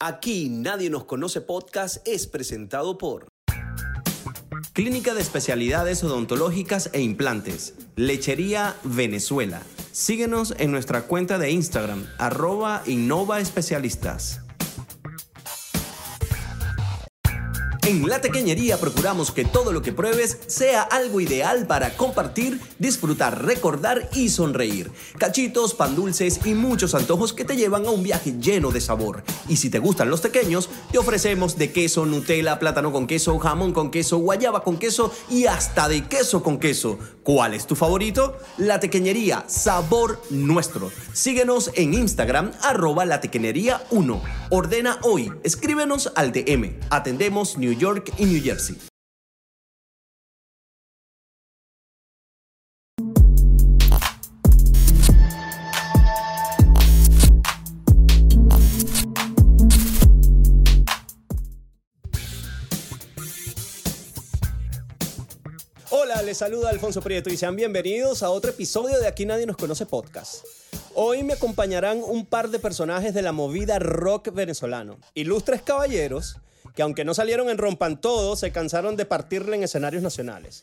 Aquí Nadie nos conoce podcast es presentado por Clínica de Especialidades Odontológicas e Implantes, Lechería Venezuela. Síguenos en nuestra cuenta de Instagram, arroba Innova Especialistas. En La Tequeñería procuramos que todo lo que pruebes sea algo ideal para compartir, disfrutar, recordar y sonreír. Cachitos, pan dulces y muchos antojos que te llevan a un viaje lleno de sabor. Y si te gustan los pequeños, te ofrecemos de queso, Nutella, plátano con queso, jamón con queso, guayaba con queso y hasta de queso con queso. ¿Cuál es tu favorito? La Tequeñería, sabor nuestro. Síguenos en Instagram, arroba la tequeñería 1. Ordena hoy, escríbenos al DM. Atendemos New York y New Jersey. Hola, les saluda Alfonso Prieto y sean bienvenidos a otro episodio de Aquí Nadie Nos Conoce Podcast. Hoy me acompañarán un par de personajes de la movida rock venezolano, ilustres caballeros que aunque no salieron en Rompan Todo, se cansaron de partirle en escenarios nacionales.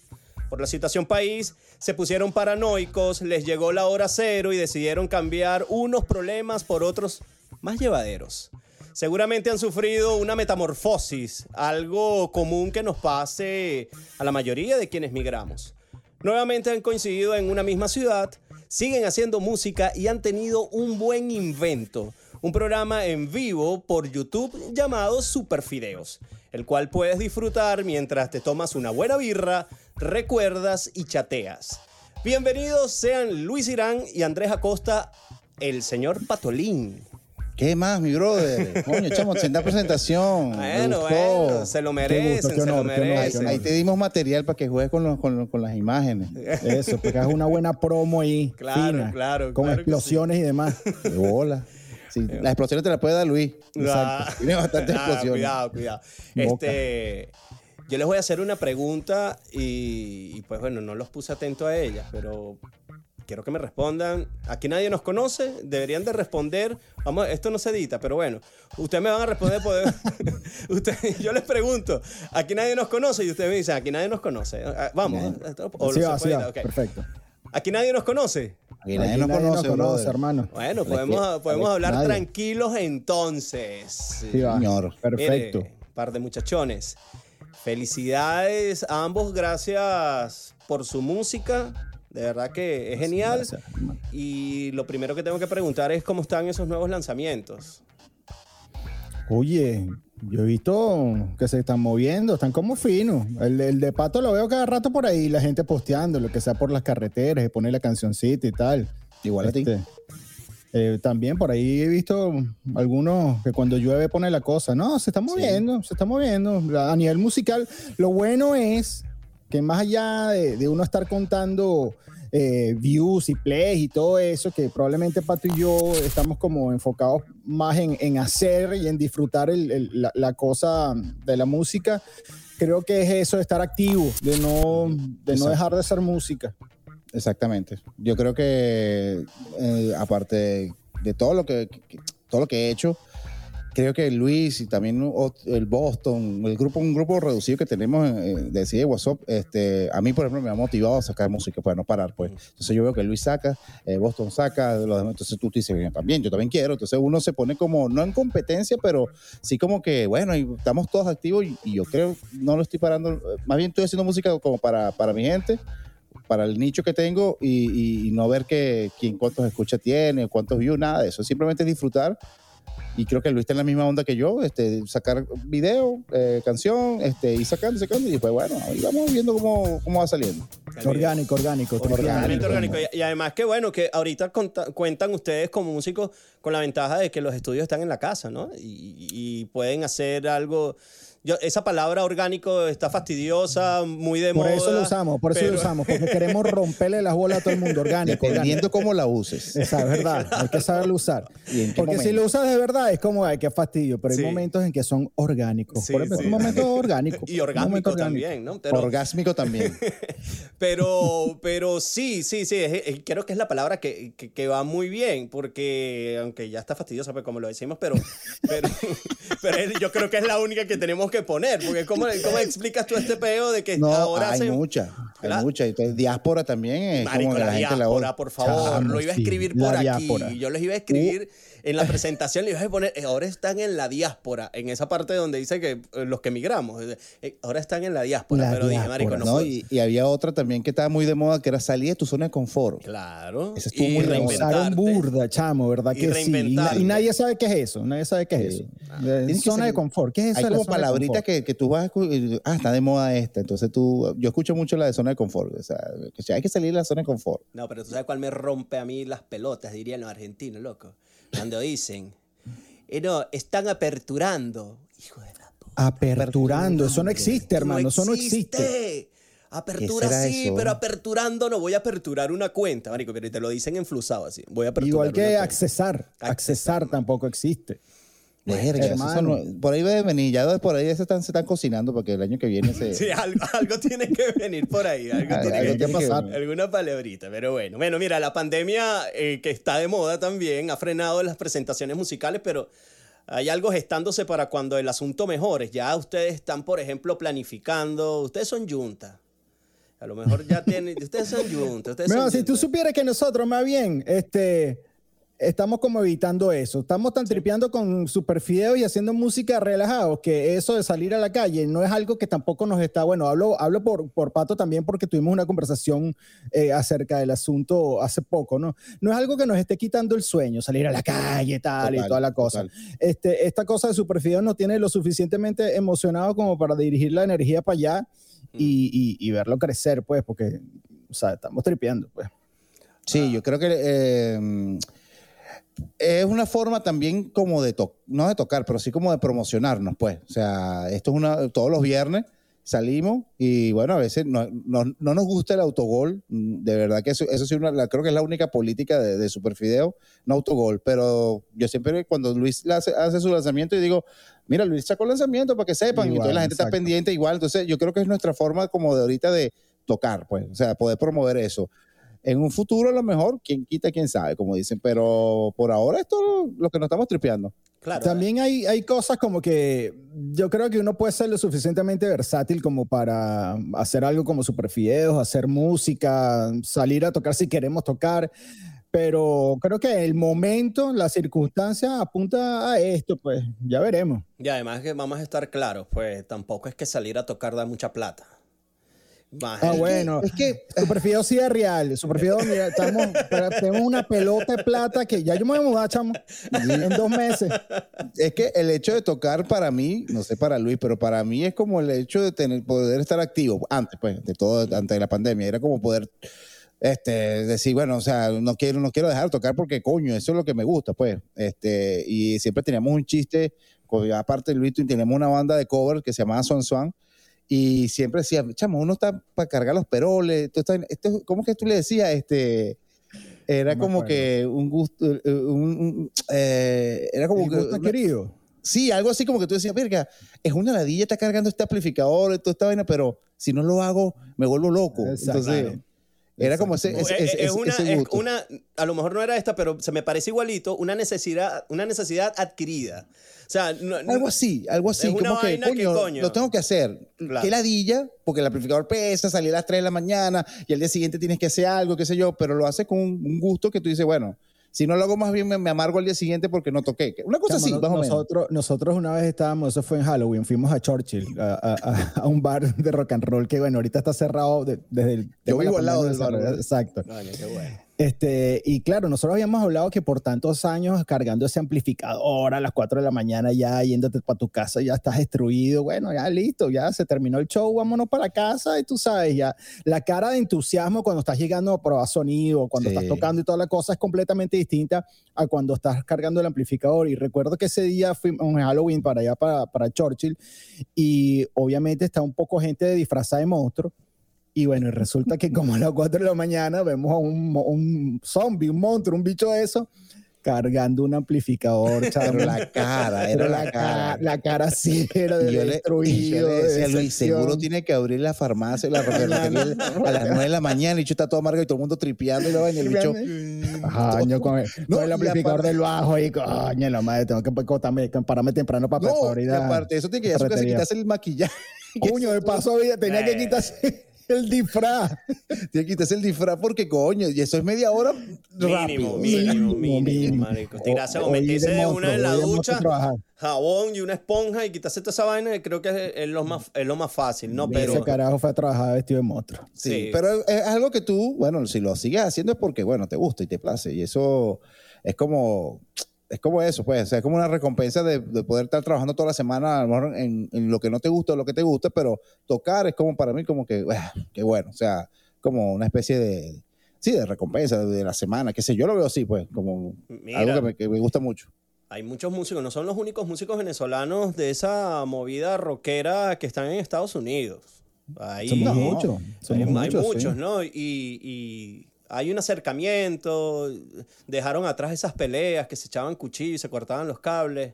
Por la situación país, se pusieron paranoicos, les llegó la hora cero y decidieron cambiar unos problemas por otros más llevaderos. Seguramente han sufrido una metamorfosis, algo común que nos pase a la mayoría de quienes migramos. Nuevamente han coincidido en una misma ciudad, siguen haciendo música y han tenido un buen invento un programa en vivo por YouTube llamado Super Fideos, el cual puedes disfrutar mientras te tomas una buena birra, recuerdas y chateas. Bienvenidos sean Luis Irán y Andrés Acosta, el señor Patolín. ¿Qué más, mi brother? Coño, chamo, senda presentación. Bueno, bueno, se lo merecen, se lo merecen. Ahí te dimos material para que juegues con, con, las imágenes. Eso, porque es una buena promo ahí. Claro, claro. Con explosiones y demás. De bola. Eh, las explosiones te las puede dar Luis. Ah. Tiene bastantes ah, explosiones. Cuidado, cuidado. Este, yo les voy a hacer una pregunta y, pues bueno, no los puse atento a ellas, pero quiero que me respondan. Aquí nadie nos conoce, deberían de responder. Vamos, esto no se edita, pero bueno, ustedes me van a responder. yo les pregunto, aquí nadie nos conoce y ustedes me dicen, aquí nadie nos conoce. Ah, vamos. perfecto. Aquí nadie nos conoce. Aquí nadie, nos, conoce, hermano. Bueno, podemos, podemos hablar tranquilos entonces. Sí, señor. Perfecto. Un par de muchachones. Felicidades a ambos, gracias por su música. De verdad que es genial. y lo primero que tengo que preguntar es cómo están esos nuevos lanzamientos. Oye, yo he visto que se están moviendo, están como finos. El, de Pato lo veo cada rato por ahí, la gente posteando, lo que sea por las carreteras, y pone la cancioncita y tal. Igual a ti. Este, eh, también por ahí he visto algunos que cuando llueve pone la cosa. No, se está moviendo, se está moviendo. A nivel musical, lo bueno es que más allá de uno estar contando eh, views y plays y todo eso, que probablemente Pato y yo estamos como enfocados más en, hacer y en disfrutar la, cosa de la música. Creo que es eso de estar activo, de no, de no dejar de hacer música. Exactamente. Yo creo que eh, aparte de, todo lo que, todo lo que he hecho, creo que Luis y también el Boston, el grupo, un grupo reducido que tenemos eh, de de WhatsApp, este, a mí, por ejemplo, me ha motivado a sacar música para no parar, pues. Entonces yo veo que Luis saca, eh, Boston saca, los demás, entonces tú te dices, bien, también, yo también quiero. Entonces uno se pone como, no en competencia, pero sí como que, bueno, estamos todos activos y, yo creo, no lo estoy parando, más bien estoy haciendo música como para, para mi gente para el nicho que tengo y, no ver que quién cuántos escucha tiene, cuántos views, nada de eso. Simplemente disfrutar y creo que Luis está en la misma onda que yo, este, sacar video, eh, canción, este, y sacando, sacando, y después, bueno, ahí vamos viendo cómo, cómo va saliendo. Orgánico, orgánico. Orgánico, orgánico. Y, además que bueno, que ahorita cuentan ustedes como músicos con la ventaja de que los estudios están en la casa, ¿no? y pueden hacer algo esa palabra orgánico está fastidiosa, muy de moda. Por eso lo usamos, por eso lo usamos, porque queremos romperle las bolas a todo el mundo, orgánico. Dependiendo cómo la uses. Esa es verdad, hay que saberlo usar. porque si lo usas de verdad, es como, ay, qué fastidio, pero Sí. hay momentos en que son orgánicos. Sí, Por ejemplo, sí. un momento orgánico. Y momento orgánico también, ¿no? Pero, Orgásmico también. pero, pero sí, sí, sí, es- es- creo que es la palabra que, que- que va muy bien, porque aunque ya está fastidiosa, pues como lo decimos, pero, pero, pero es- yo creo que es la única que tenemos que poner, porque ¿cómo, cómo explicas tú este peo de que No, ahora hay se... mucha, hay Claro. mucha. Entonces, diáspora también es Marico, como que la, la, gente la diáspora, odia. por favor, Chamo, lo iba a sí, escribir la por diáspora. aquí. Yo les iba a escribir en la presentación, les iba a poner, eh, ahora están en la diáspora, en esa parte donde dice que eh, los que emigramos, eh, ahora están en la diáspora. La pero dije, marico, no, ¿no? fue- Y, y había otra también que estaba muy de moda, que era salir de tu zona de confort. Claro. Ese estuvo y muy de moda. Usaron reinventarte. burda, chamo, ¿verdad Y que sí? Y, na- y nadie sabe qué es eso. Nadie sabe qué es Sí. eso. Ah. Zona de confort. ¿Qué es eso? Hay como palabritas que, que tú vas ah, está de moda esta. Entonces tú, yo escucho mucho la de zona de confort. O sea, hay que salir de la zona de confort. No, pero tú sabes cuál me rompe a mí las pelotas, dirían los argentinos, loco. Cuando dicen, eh, no, están aperturando. Hijo de la puta. Aperturando. Eso no existe, hermano. Eso no existe. Apertura ¿Qué será sí, eso? pero aperturando no voy a aperturar una cuenta, marico, pero te lo dicen enflusado así. Voy a aperturar Igual que. Accesar. Accesar tampoco existe. Verga, eso hermano. son- por ahí debe venir. Ya por ahí se están, se están cocinando porque el año que viene se. Sí, algo, algo tiene que venir por ahí. Algo tiene que tiene pasar. venir. Alguna palabrita, pero bueno. Bueno, mira, la pandemia eh, que está de moda también ha frenado las presentaciones musicales, pero hay algo gestándose para cuando el asunto mejore. Ya ustedes están, por ejemplo, planificando. Ustedes son junta. A lo mejor ya tienen. Ustedes son junta. Ustedes son si tú supieras que nosotros más bien, este, estamos como evitando eso. Estamos tan tripeando con super fideo y haciendo música relajados que eso de salir a la calle no es algo que tampoco nos está, bueno, hablo, hablo por, por Pato también porque tuvimos una conversación eh, acerca del asunto hace poco, ¿no? No es algo que nos esté quitando el sueño, salir a la calle, tal y Total, toda la cosa. total. Este, esta cosa de super fideo nos tiene lo suficientemente emocionado como para dirigir la energía para allá y, y- y verlo crecer, pues, porque, o sea, estamos tripeando, pues. Sí, yo creo que eh, es una forma también como de tocar, no de tocar, pero sí como de promocionarnos, pues. O sea, esto es una, todos los viernes salimos y bueno, a veces no, no- no nos gusta el autogol, de verdad que eso, eso sí, una- la- creo que es la única política de, de Superfideo, no autogol, pero yo siempre cuando Luis hace, hace su lanzamiento y digo, mira, Luis sacó el lanzamiento para que sepan, y Igual, entonces la gente está exacto. pendiente igual, entonces yo creo que es nuestra forma como de ahorita de tocar, pues, o sea, poder promover eso. En un futuro a lo mejor, quien quita, quién sabe, como dicen, pero por ahora esto es lo que nos estamos tripeando. Claro. También hay, hay cosas como que yo creo que uno puede ser lo suficientemente versátil como para hacer algo como super fideos, hacer música, salir a tocar si queremos tocar, pero creo que el momento, la circunstancia apunta a esto, pues ya veremos. Y además que vamos a estar claros, pues tampoco es que salir a tocar da mucha plata. Ah, bueno. Es que Super Fideo sí es real. Super Fideo, mira, estamos, tenemos una pelota de plata que ya yo me voy a mudar, chamo, en dos meses. es que el hecho de tocar para mí, no sé para Luis, pero para mí es como el hecho de tener, poder estar activo. Antes, pues, de todo, antes de la pandemia, era como poder este, decir, bueno, o sea, no quiero, no quiero dejar de tocar porque coño, eso es lo que me gusta, pues. Este, y siempre teníamos un chiste, con- aparte Luis, teníamos una banda de cover que se llamaba Swan Swan. Y siempre decía, chamo, uno está para cargar los peroles. Esto está- esto- ¿Cómo es que tú le decías? Este, era No como acuerdo. que un gusto, eh, un- un- eh, era como El que gusto una- querido. Sí, algo así como que tú decías, verga, es una ladilla, está cargando este amplificador, toda esta vaina, pero si no lo hago, me vuelvo loco. Exacto. Entonces, Claro. era como ese, Exacto. ese, es, ese- es una, ese es gusto. una, a lo mejor no era esta, pero se me parece igualito, una necesidad, una necesidad adquirida. O sea, no- no- Algo así, algo así, Es una como que, vaina que, coño, coño. lo tengo que hacer. Claro. Qué ladilla, porque el amplificador pesa, salir a las 3 de la mañana y al día siguiente tienes que hacer algo, qué sé yo, pero lo haces con un, gusto que tú dices, bueno, si no lo hago más bien me, me amargo al día siguiente porque no toqué. Una cosa Chamo, así, no- más o menos. nosotros, nosotros una vez estábamos, eso fue en Halloween, fuimos a Churchill, a, a- a- a un bar de rock and roll que, bueno, ahorita está cerrado de- desde el... de vivo al lado del bar. Exacto. Coño, qué bueno. Este, y claro, nosotros habíamos hablado que por tantos años cargando ese amplificador a las 4 de la mañana, ya yéndote para tu casa, ya estás destruido. Bueno, ya listo, ya se terminó el show, vámonos para casa. Y tú sabes, ya la cara de entusiasmo cuando estás llegando a probar sonido, cuando Sí. estás tocando y toda la cosa es completamente distinta a cuando estás cargando el amplificador. Y recuerdo que ese día fuimos en Halloween para allá, para, para Churchill, y obviamente está un poco gente disfrazada de monstruo. Y bueno, y resulta que como a las 4 de la mañana vemos a un, un zombie, un monstruo, un bicho de eso, cargando un amplificador, chamo. Pero la cara, era la cara. La cara sí era Y de yo le, y destruido. yo le de decía, Luis, decepción. seguro tiene que abrir la farmacia, la ropería a las 9 de la mañana, el bicho está todo amargo y todo el mundo tripeando y lo y el bicho... Coño, con el, No, con el y amplificador del bajo y coño, la madre, tengo que cortarme, pararme temprano para No, y la aparte, eso tiene que ya se ferretería. quitarse el maquillaje. Coño, de paso había- tenía que quitarse el disfraz. Tiene que quitarse el disfraz porque, coño, y eso es media hora Mínimo, rápido. mínimo, mínimo, mínimo. marico. Tirarse o meterse de de monstruo, una en la ducha, jabón y una esponja y quitarse toda esa vaina, creo que es, es lo más, es lo más fácil, ¿no? Ese Pero carajo fue a trabajar vestido de monstruo. Sí, Sí. pero es algo que tú, bueno, si lo sigues haciendo es porque, bueno, te gusta y te place. Y eso es como, es como eso, pues. O sea, es como una recompensa de, de poder estar trabajando toda la semana, a lo mejor en, en lo que no te gusta o lo que te gusta, pero tocar es como para mí, como que, ah, qué bueno. O sea, como una especie de, sí, de recompensa de la semana, qué sé yo, lo veo así, pues, como Mira. algo que me, que me gusta mucho. hay muchos músicos, no son los únicos músicos venezolanos de esa movida rockera que están en Estados Unidos. Ahí, Somos No. muchos. hay, Somos hay muchos, muchos, sí. ¿no? Y, y hay un acercamiento, dejaron atrás esas peleas que se echaban cuchillos y se cortaban los cables.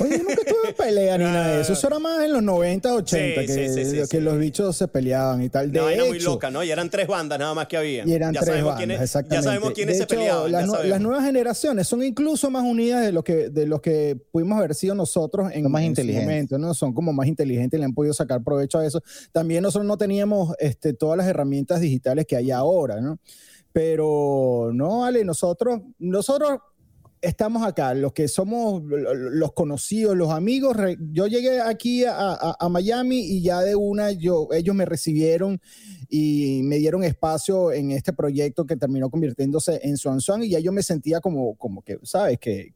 Oye, yo nunca tuve pelea ni nada de eso. Eso era más en los 90, 80, Sí, que, sí, sí, sí, que sí. los bichos se peleaban y tal. De Una vaina muy loca, ¿no? Y eran tres bandas nada más que había. Y eran ya tres sabemos bandas, quiénes, exactamente. Ya sabemos quiénes De se hecho, peleaban. Las, nuevas generaciones son incluso más unidas de lo que, de lo que pudimos haber sido nosotros en, Son más en su momento, ¿no? Son como más inteligentes y le han podido sacar provecho a eso. También nosotros no teníamos este, todas las herramientas digitales que hay ahora, ¿no? Pero no, Ale, nosotros, nosotros estamos acá, los que somos los conocidos, los amigos. Yo llegué aquí a, Miami y ya de una, yo, ellos me recibieron y me dieron espacio en este proyecto que terminó convirtiéndose en Swan Swan y ya yo me sentía como, como que, ¿sabes? Que,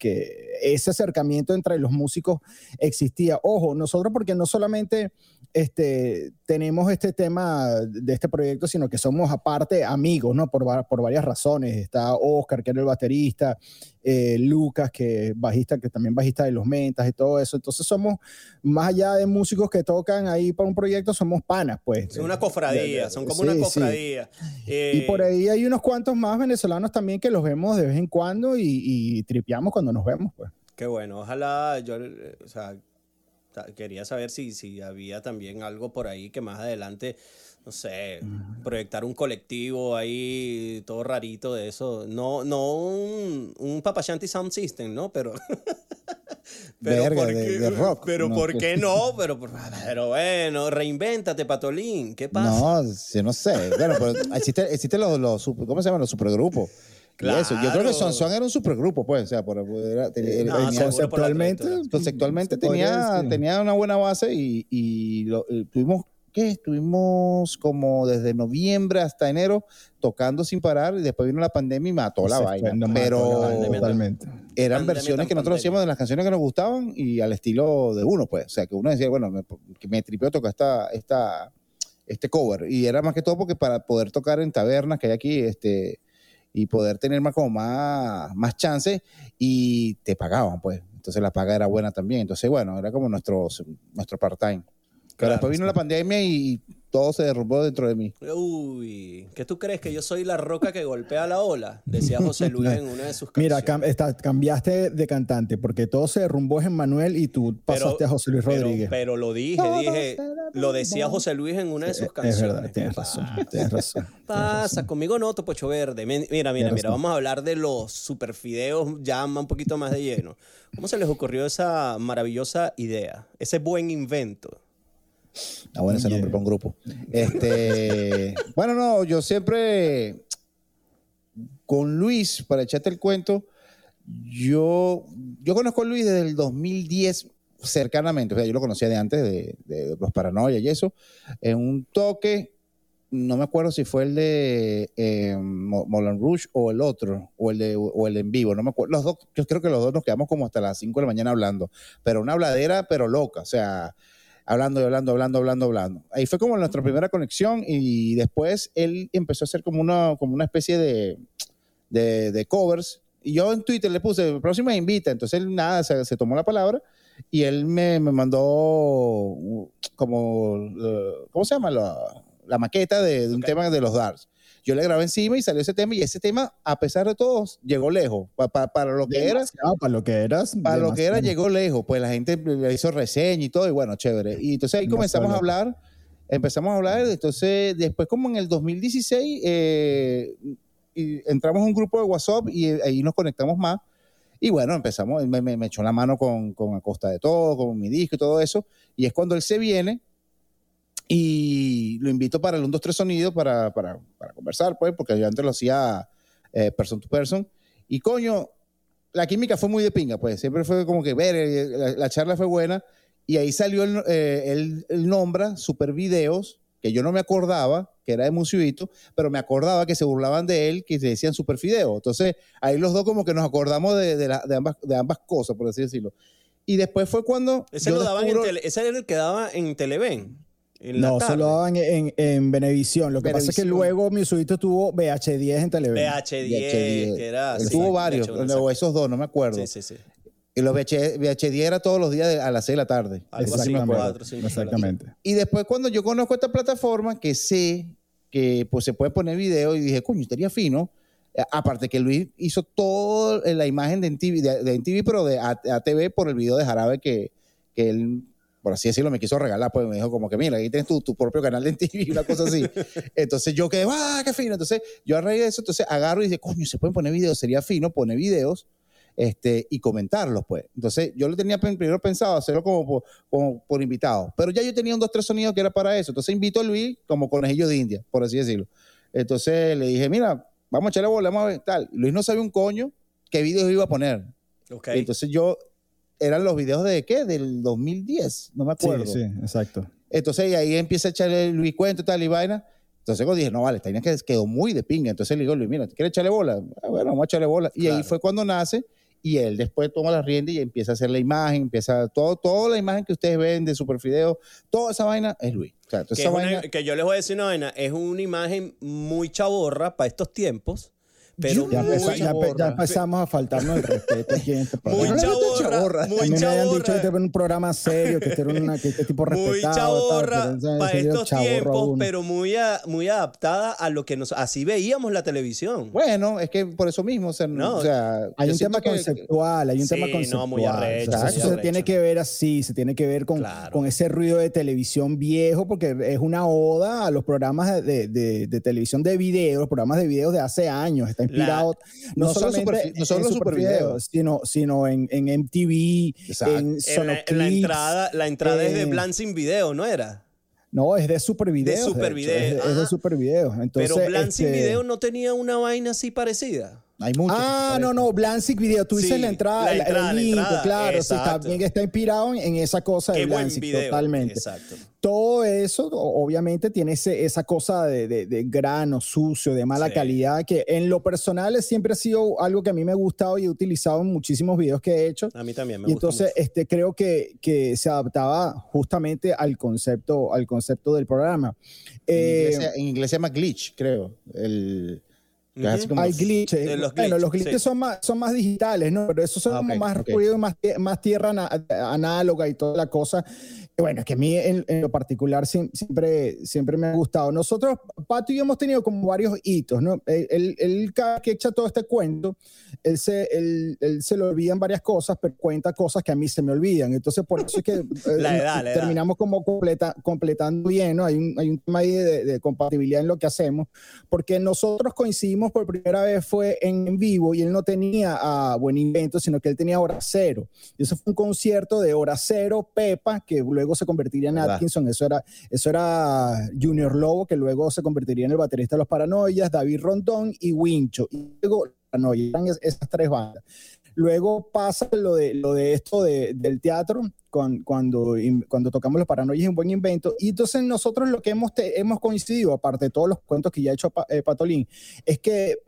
ese acercamiento entre los músicos existía. Ojo, nosotros porque no solamente este, tenemos este tema de este proyecto, sino que somos aparte amigos, ¿no? Por, por varias razones. Está Oscar, que era el baterista, eh, Lucas, que es bajista, que también bajista de los Mentas y todo eso. Entonces somos, más allá de músicos que tocan ahí para un proyecto, somos panas, pues. Son una cofradía, son como Sí, una sí. cofradía. Eh, Y por ahí hay unos cuantos más venezolanos también que los vemos de vez en cuando y, y tripeamos cuando nos vemos, pues. Qué bueno, ojalá yo, eh, o sea, quería saber si, si había también algo por ahí que más adelante, no sé, proyectar un colectivo ahí, todo rarito de eso. No, no un, un Papashanti Sound System, ¿no? Pero. Verga, ¿por de- qué- de rock, Pero no, ¿por qué no? Pero, pero bueno, reinvéntate, Patolín. ¿Qué pasa? No, yo no sé. Bueno, pero existen existe los, los, ¿cómo se llaman? Los supergrupos. Y eso. Yo creo que Claro. Son Son era un supergrupo, pues. O sea, por, era- No, por la conceptualmente, conceptualmente tenía, tenía una buena base y, y lo- eh, tuvimos, ¿qué? Estuvimos como desde noviembre hasta enero tocando sin parar y después vino la pandemia y mató la vaina. mató Pero la vaina totalmente. eran Pandemia versiones que nosotros pandemia. hacíamos de las canciones que nos gustaban y al estilo de uno, pues. O sea, que uno decía, bueno, me, que me tripió tocar esta, esta, este cover. Y era más que todo porque para poder tocar en tabernas que hay aquí, este, y poder tener más como más, más chances y te pagaban, pues. Entonces la paga era buena también. Entonces, bueno, era como nuestro, nuestro part-time. Pero Claro, después vino la pandemia y todo se derrumbó dentro de mí. Uy, ¿qué tú crees? ¿Que yo soy la roca que golpea la ola? Decía José Luis en una de sus canciones. Mira, cam- está- cambiaste de cantante porque todo se derrumbó en Manuel y tú pasaste a José Luis Rodríguez. Pero, lo dije, Todo dije, lo decía José Luis en una de sus es canciones. verdad, tienes razón, tienes razón. Pasa, conmigo no, Topocho Verde. Mira, mira, mira, razón. vamos a hablar de los superfideos ya un poquito más de lleno. ¿Cómo se les ocurrió esa maravillosa idea? Ese buen invento. Ah, bueno, ese Yeah. nombre para un grupo. Este, bueno, no, yo siempre con Luis, para echarte el cuento, yo, yo conozco a Luis desde el 2010 cercanamente, o sea, yo lo conocía de antes, de, de los paranoia y eso, en un toque, no me acuerdo si fue el de eh, Rouge o el otro, o el, de, o el en vivo, no me acuerdo, los dos, yo creo que los dos nos quedamos como hasta las 5 de la mañana hablando, pero una habladera, pero loca, o sea, hablando y hablando, hablando, hablando, hablando. Ahí fue como nuestra primera conexión y después él empezó a hacer como una, como una especie de, de, de covers. Y yo en Twitter le puse, próxima invita. Entonces él nada, se, se tomó la palabra y él me, me mandó uh, como, uh, ¿cómo se llama? La, la maqueta de, de un tema de los Darks. Yo le grabé encima y salió ese tema y ese tema, a pesar de todo, llegó lejos. para lo que era, para lo que eras, para lo que era llegó lejos. Pues la gente le hizo reseña y todo y bueno, chévere. Y entonces ahí comenzamos a hablar, empezamos a hablar, entonces después como en el 2016 eh, y entramos a un grupo de WhatsApp y ahí nos conectamos más. Y bueno, empezamos, me, me, echó la mano con, con A Costa de Todo, con mi disco y todo eso. Y es cuando él se viene y lo invito para el 1, 2, 3 sonido para, para, para conversar, pues, porque yo antes lo hacía eh, person to person. Y coño, la química fue muy de pinga, pues. Siempre fue como que, ver, eh, la, charla fue buena. Y ahí salió, el, eh, él, nombra super videos, que yo no me acordaba, que era de Musiuito, pero me acordaba que se burlaban de él, que se decían super video. Entonces, ahí los dos como que nos acordamos de, de, de, ambas, de ambas cosas, por así decirlo. Y después fue cuando... Ese, lo daban en ese era el que daba en Televen no, solo daban en, en Benevisión. Lo que pasa es que luego mi subito tuvo VH10 en televisión. VH10, que era. tuvo varios, o esos dos, no me acuerdo. Sí, sí, sí. Y los VH, 10 era todos los días a las 6 de la tarde. Exactamente. Exactamente. Y después, cuando yo conozco esta plataforma, que sé que pues, se puede poner video, y dije, coño, estaría fino. Eh, aparte que Luis hizo toda la imagen de NTV, de, de NTV pero de ATV por el video de Jarabe que, que él por así decirlo, me quiso regalar, pues me dijo como que, mira, aquí tienes tu, tu propio canal de TV, una cosa así. entonces yo quedé, ¡ah, qué fino! Entonces yo a raíz de eso, entonces agarro y dije, coño, se pueden poner videos, sería fino poner videos este, y comentarlos, pues. Entonces yo lo tenía primero pensado hacerlo como por, como por invitado, pero ya yo tenía un dos, tres sonidos que era para eso. Entonces invito a Luis como conejillo de India, por así decirlo. Entonces le dije, mira, vamos a echarle bola, vamos a ver, tal. Luis no sabía un coño qué videos iba a poner. Okay. Entonces yo eran los videos de qué? Del 2010, no me acuerdo. Sí, sí, exacto. Entonces ahí empieza a echarle Luis cuento tal y vaina. Entonces yo dije, no vale, esta que quedó muy de pinga. Entonces le digo, Luis, mira, ¿quieres echarle bola? Ah, bueno, vamos a echarle bola. Y ahí fue cuando nace y él después toma la rienda y empieza a hacer la imagen, empieza todo, toda la imagen que ustedes ven de Superfideo, toda esa vaina es Luis. que, que yo les voy a decir una vaina, es una imagen muy chaborra para estos tiempos pero ya, empezamos a faltarnos el respeto aquí en este programa. Muy chaborra, muy me habían dicho que este era un programa serio, que este era una, que este tipo respetado. Para estos tiempos, pero muy, muy adaptada a lo que nos... Así veíamos la televisión. Bueno, es que por eso mismo, o sea, no, o sea hay un tema conceptual, hay un tema conceptual. No, muy arrecho, eso se tiene que ver así, se tiene que ver con, con ese ruido de televisión viejo, porque es una oda a los programas de, de, de televisión de video, los programas de video de hace años. Está no, solo, super, no solo super videos, sino, sino en, en MTV, en Sonoclip. La, entrada, la entrada es de Blancing Video, ¿no era? No, es de Super Video. De Super Video. Es, de, ah. Super Video. Entonces, Pero Blancing este, Video no tenía una vaina así parecida. Hay muchos. Ah, no, no, Blancic Video. Tú dices la entrada, la entrada, el link, claro. Sí, también está inspirado en, esa cosa de Blancic, totalmente. Exacto. Todo eso, obviamente, tiene ese, esa cosa de, de, grano sucio, de mala calidad, que en lo personal siempre ha sido algo que a mí me ha gustado y he utilizado en muchísimos videos que he hecho. A mí también me y entonces, este, creo que, que se adaptaba justamente al concepto, al concepto del programa. En, inglés, en inglés se llama glitch, creo. El hay glitches. Los bueno, los glitches son, más, son más digitales, ¿no? Pero esos son ah, más ruido, más, más tierra análoga y toda la cosa. Bueno, es que a mí en, lo particular siempre, siempre me ha gustado. Nosotros, Pato y yo hemos tenido como varios hitos, ¿no? Él, él, cada que echa todo este cuento, él se, él, él se le olvidan varias cosas, pero cuenta cosas que a mí se me olvidan. Entonces, por eso es que eh, terminamos como completa, completando bien, ¿no? Hay un, hay un tema ahí de, de, compatibilidad en lo que hacemos, porque nosotros coincidimos por primera vez fue en, vivo y él no tenía a Buen Invento, sino que él tenía Hora Cero. Y eso fue un concierto de Hora Cero, Pepa, que luego se convertiría en Atkinson, eso era, eso era Junior Lobo, que luego se convertiría en el baterista de los Paranoias, David Rondón y Wincho. Y luego Paranoia, eran esas tres bandas. Luego pasa lo de, lo de esto del teatro, cuando, cuando, cuando tocamos los paranoias un buen invento. Y entonces nosotros lo que hemos, hemos coincidido, aparte de todos los cuentos que ya ha hecho eh, Patolín, es que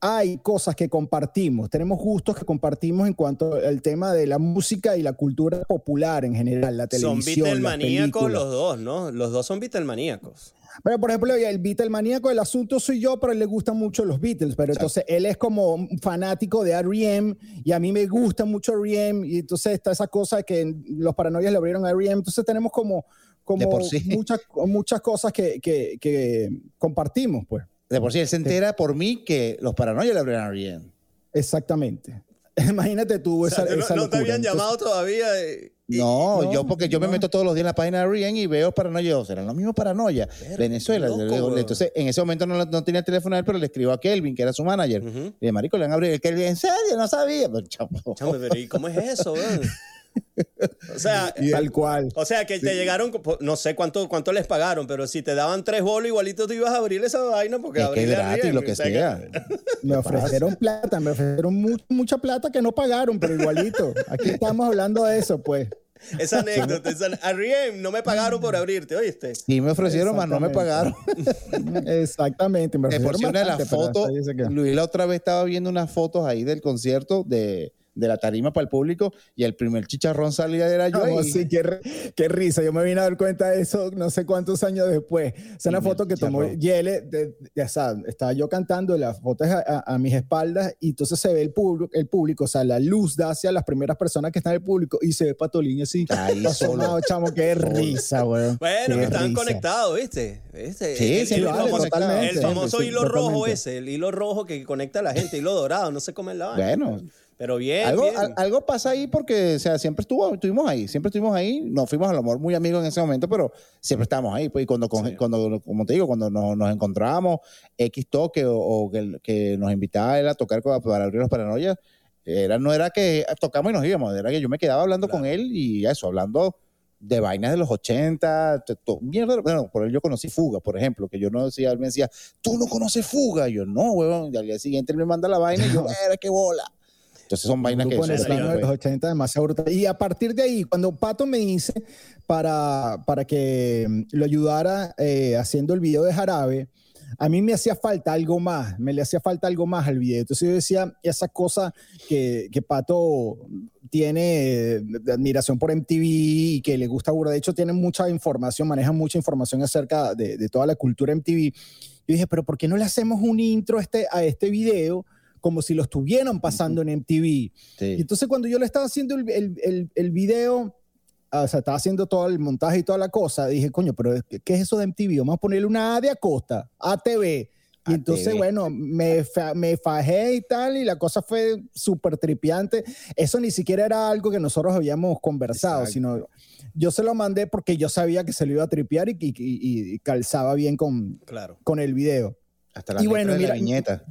hay cosas que compartimos, tenemos gustos que compartimos en cuanto al tema de la música y la cultura popular en general, la televisión. Son Beatlemaníacos los dos, ¿no? Los dos son Beatlemaníacos. Pero, por ejemplo, el Beatlemaníaco, el asunto soy yo, pero a él le gustan mucho los Beatles. Pero entonces él es como fanático de R.E.M. y a mí me gusta mucho R.E.M. Y entonces está esa cosa que los paranoias le abrieron a R.E.M. Entonces tenemos como, como muchas, muchas cosas que, que, que compartimos, pues. De por sí, él se entera por mí que los paranoias le abrieron bien. Exactamente. Imagínate tú esa, O sea, no, esa no te habían Entonces, llamado todavía. y- No, no, yo porque yo me meto todos los días en la página de Rien y veo paranoia. Yo, serán los mismos paranoia. Venezuela. loco. Entonces, en ese momento no, no tenía el teléfono de él, pero le escribo a Kelvin, que era su manager. Ujú. Y dije, marico, le han abierto. Kelvin, ¿en serio? No sabía. Pero, chamo, Chamo, pero ¿y cómo es eso, weón? O sea, Tal cual. o sea, que te llegaron, no sé cuánto, cuánto les pagaron, pero si te daban tres bolos, igualito tú ibas a abrir esa vaina porque Es que gratis, lo que o sea. Me ofrecieron plata, me ofrecieron mu- mucha plata que no pagaron, pero igualito. Aquí estamos hablando de eso, pues. Esa anécdota, esa, Arriem, no me pagaron por abrirte, ¿oíste? Sí me ofrecieron, más no me pagaron. Exactamente. Me ofrecieron ahí se quedó. Luis la otra vez estaba viendo unas fotos ahí del concierto de, de la tarima para el público y el primer chicharrón salida era yo. Vamos, ahí. sí, qué, qué risa. Yo me vine a dar cuenta de eso no sé cuántos años después. Es una Y foto que tomó. Yele. de- de- o sea, estaba yo cantando, la foto es a, a- a mis espaldas y entonces se ve el público, el público, o sea, la luz da hacia las primeras personas que están en el público y se ve Patolín así. Ahí solo. chamo, qué risa, weón. Bueno, Qué que estaban risa. conectados, ¿viste? ¿Viste? Sí, el, sí, el vale, famoso, totalmente. el famoso Sí, hilo rojo ese, el hilo rojo que conecta a la gente, hilo dorado, no sé cómo es la vaina. Bueno, Pero bien, algo, bien. al- algo pasa ahí porque, o sea, siempre estuvo, estuvimos ahí, siempre estuvimos ahí. No fuimos a lo mejor muy amigos en ese momento, pero siempre estábamos ahí. Pues, y cuando, Sí. cuando, como te digo, cuando nos, nos encontrábamos, X toque o, o que, que nos invitaba él a tocar con- para abrir los paranoias, era, no era que tocamos y nos íbamos, era que yo me quedaba hablando con él y eso, hablando de vainas de los 80, to- to- mierda. Bueno, por él yo conocí Fuga, por ejemplo, que yo no decía, él me decía, tú no conoces Fuga. Y yo, no, huevón. Y al día siguiente él me manda la vaina y yo, era qué bola. Entonces son vainas que eso- venezolano de pues. los 80 demasiado brutal. Y a partir de ahí, cuando Pato me dice para, para que lo ayudara eh, haciendo el video de Jarabe, a mí me hacía falta algo más, me le hacía falta algo más al video. Entonces yo decía, esa cosa que, que Pato tiene de admiración por MTV y que le gusta burda. De hecho, tiene mucha información, maneja mucha información acerca de, de toda la cultura MTV. Yo dije, pero ¿por qué no le hacemos un intro este, a este video como si lo estuvieran pasando en MTV? Y Sí. entonces cuando yo le estaba haciendo el, el, el, el video, ah, o sea, estaba haciendo todo el montaje y toda la cosa, dije, coño, pero ¿qué, qué es eso de MTV? Vamos a ponerle una A de Acosta, ATV. Y entonces, ATV. bueno, me, fa- me fajé y tal, y la cosa fue súper tripiante. Eso ni siquiera era algo que nosotros habíamos conversado, Exacto. sino yo se lo mandé porque yo sabía que se lo iba a tripear y, y- y- y calzaba bien con, Claro. con el video. Hasta la Y bueno, de la mira, viñeta.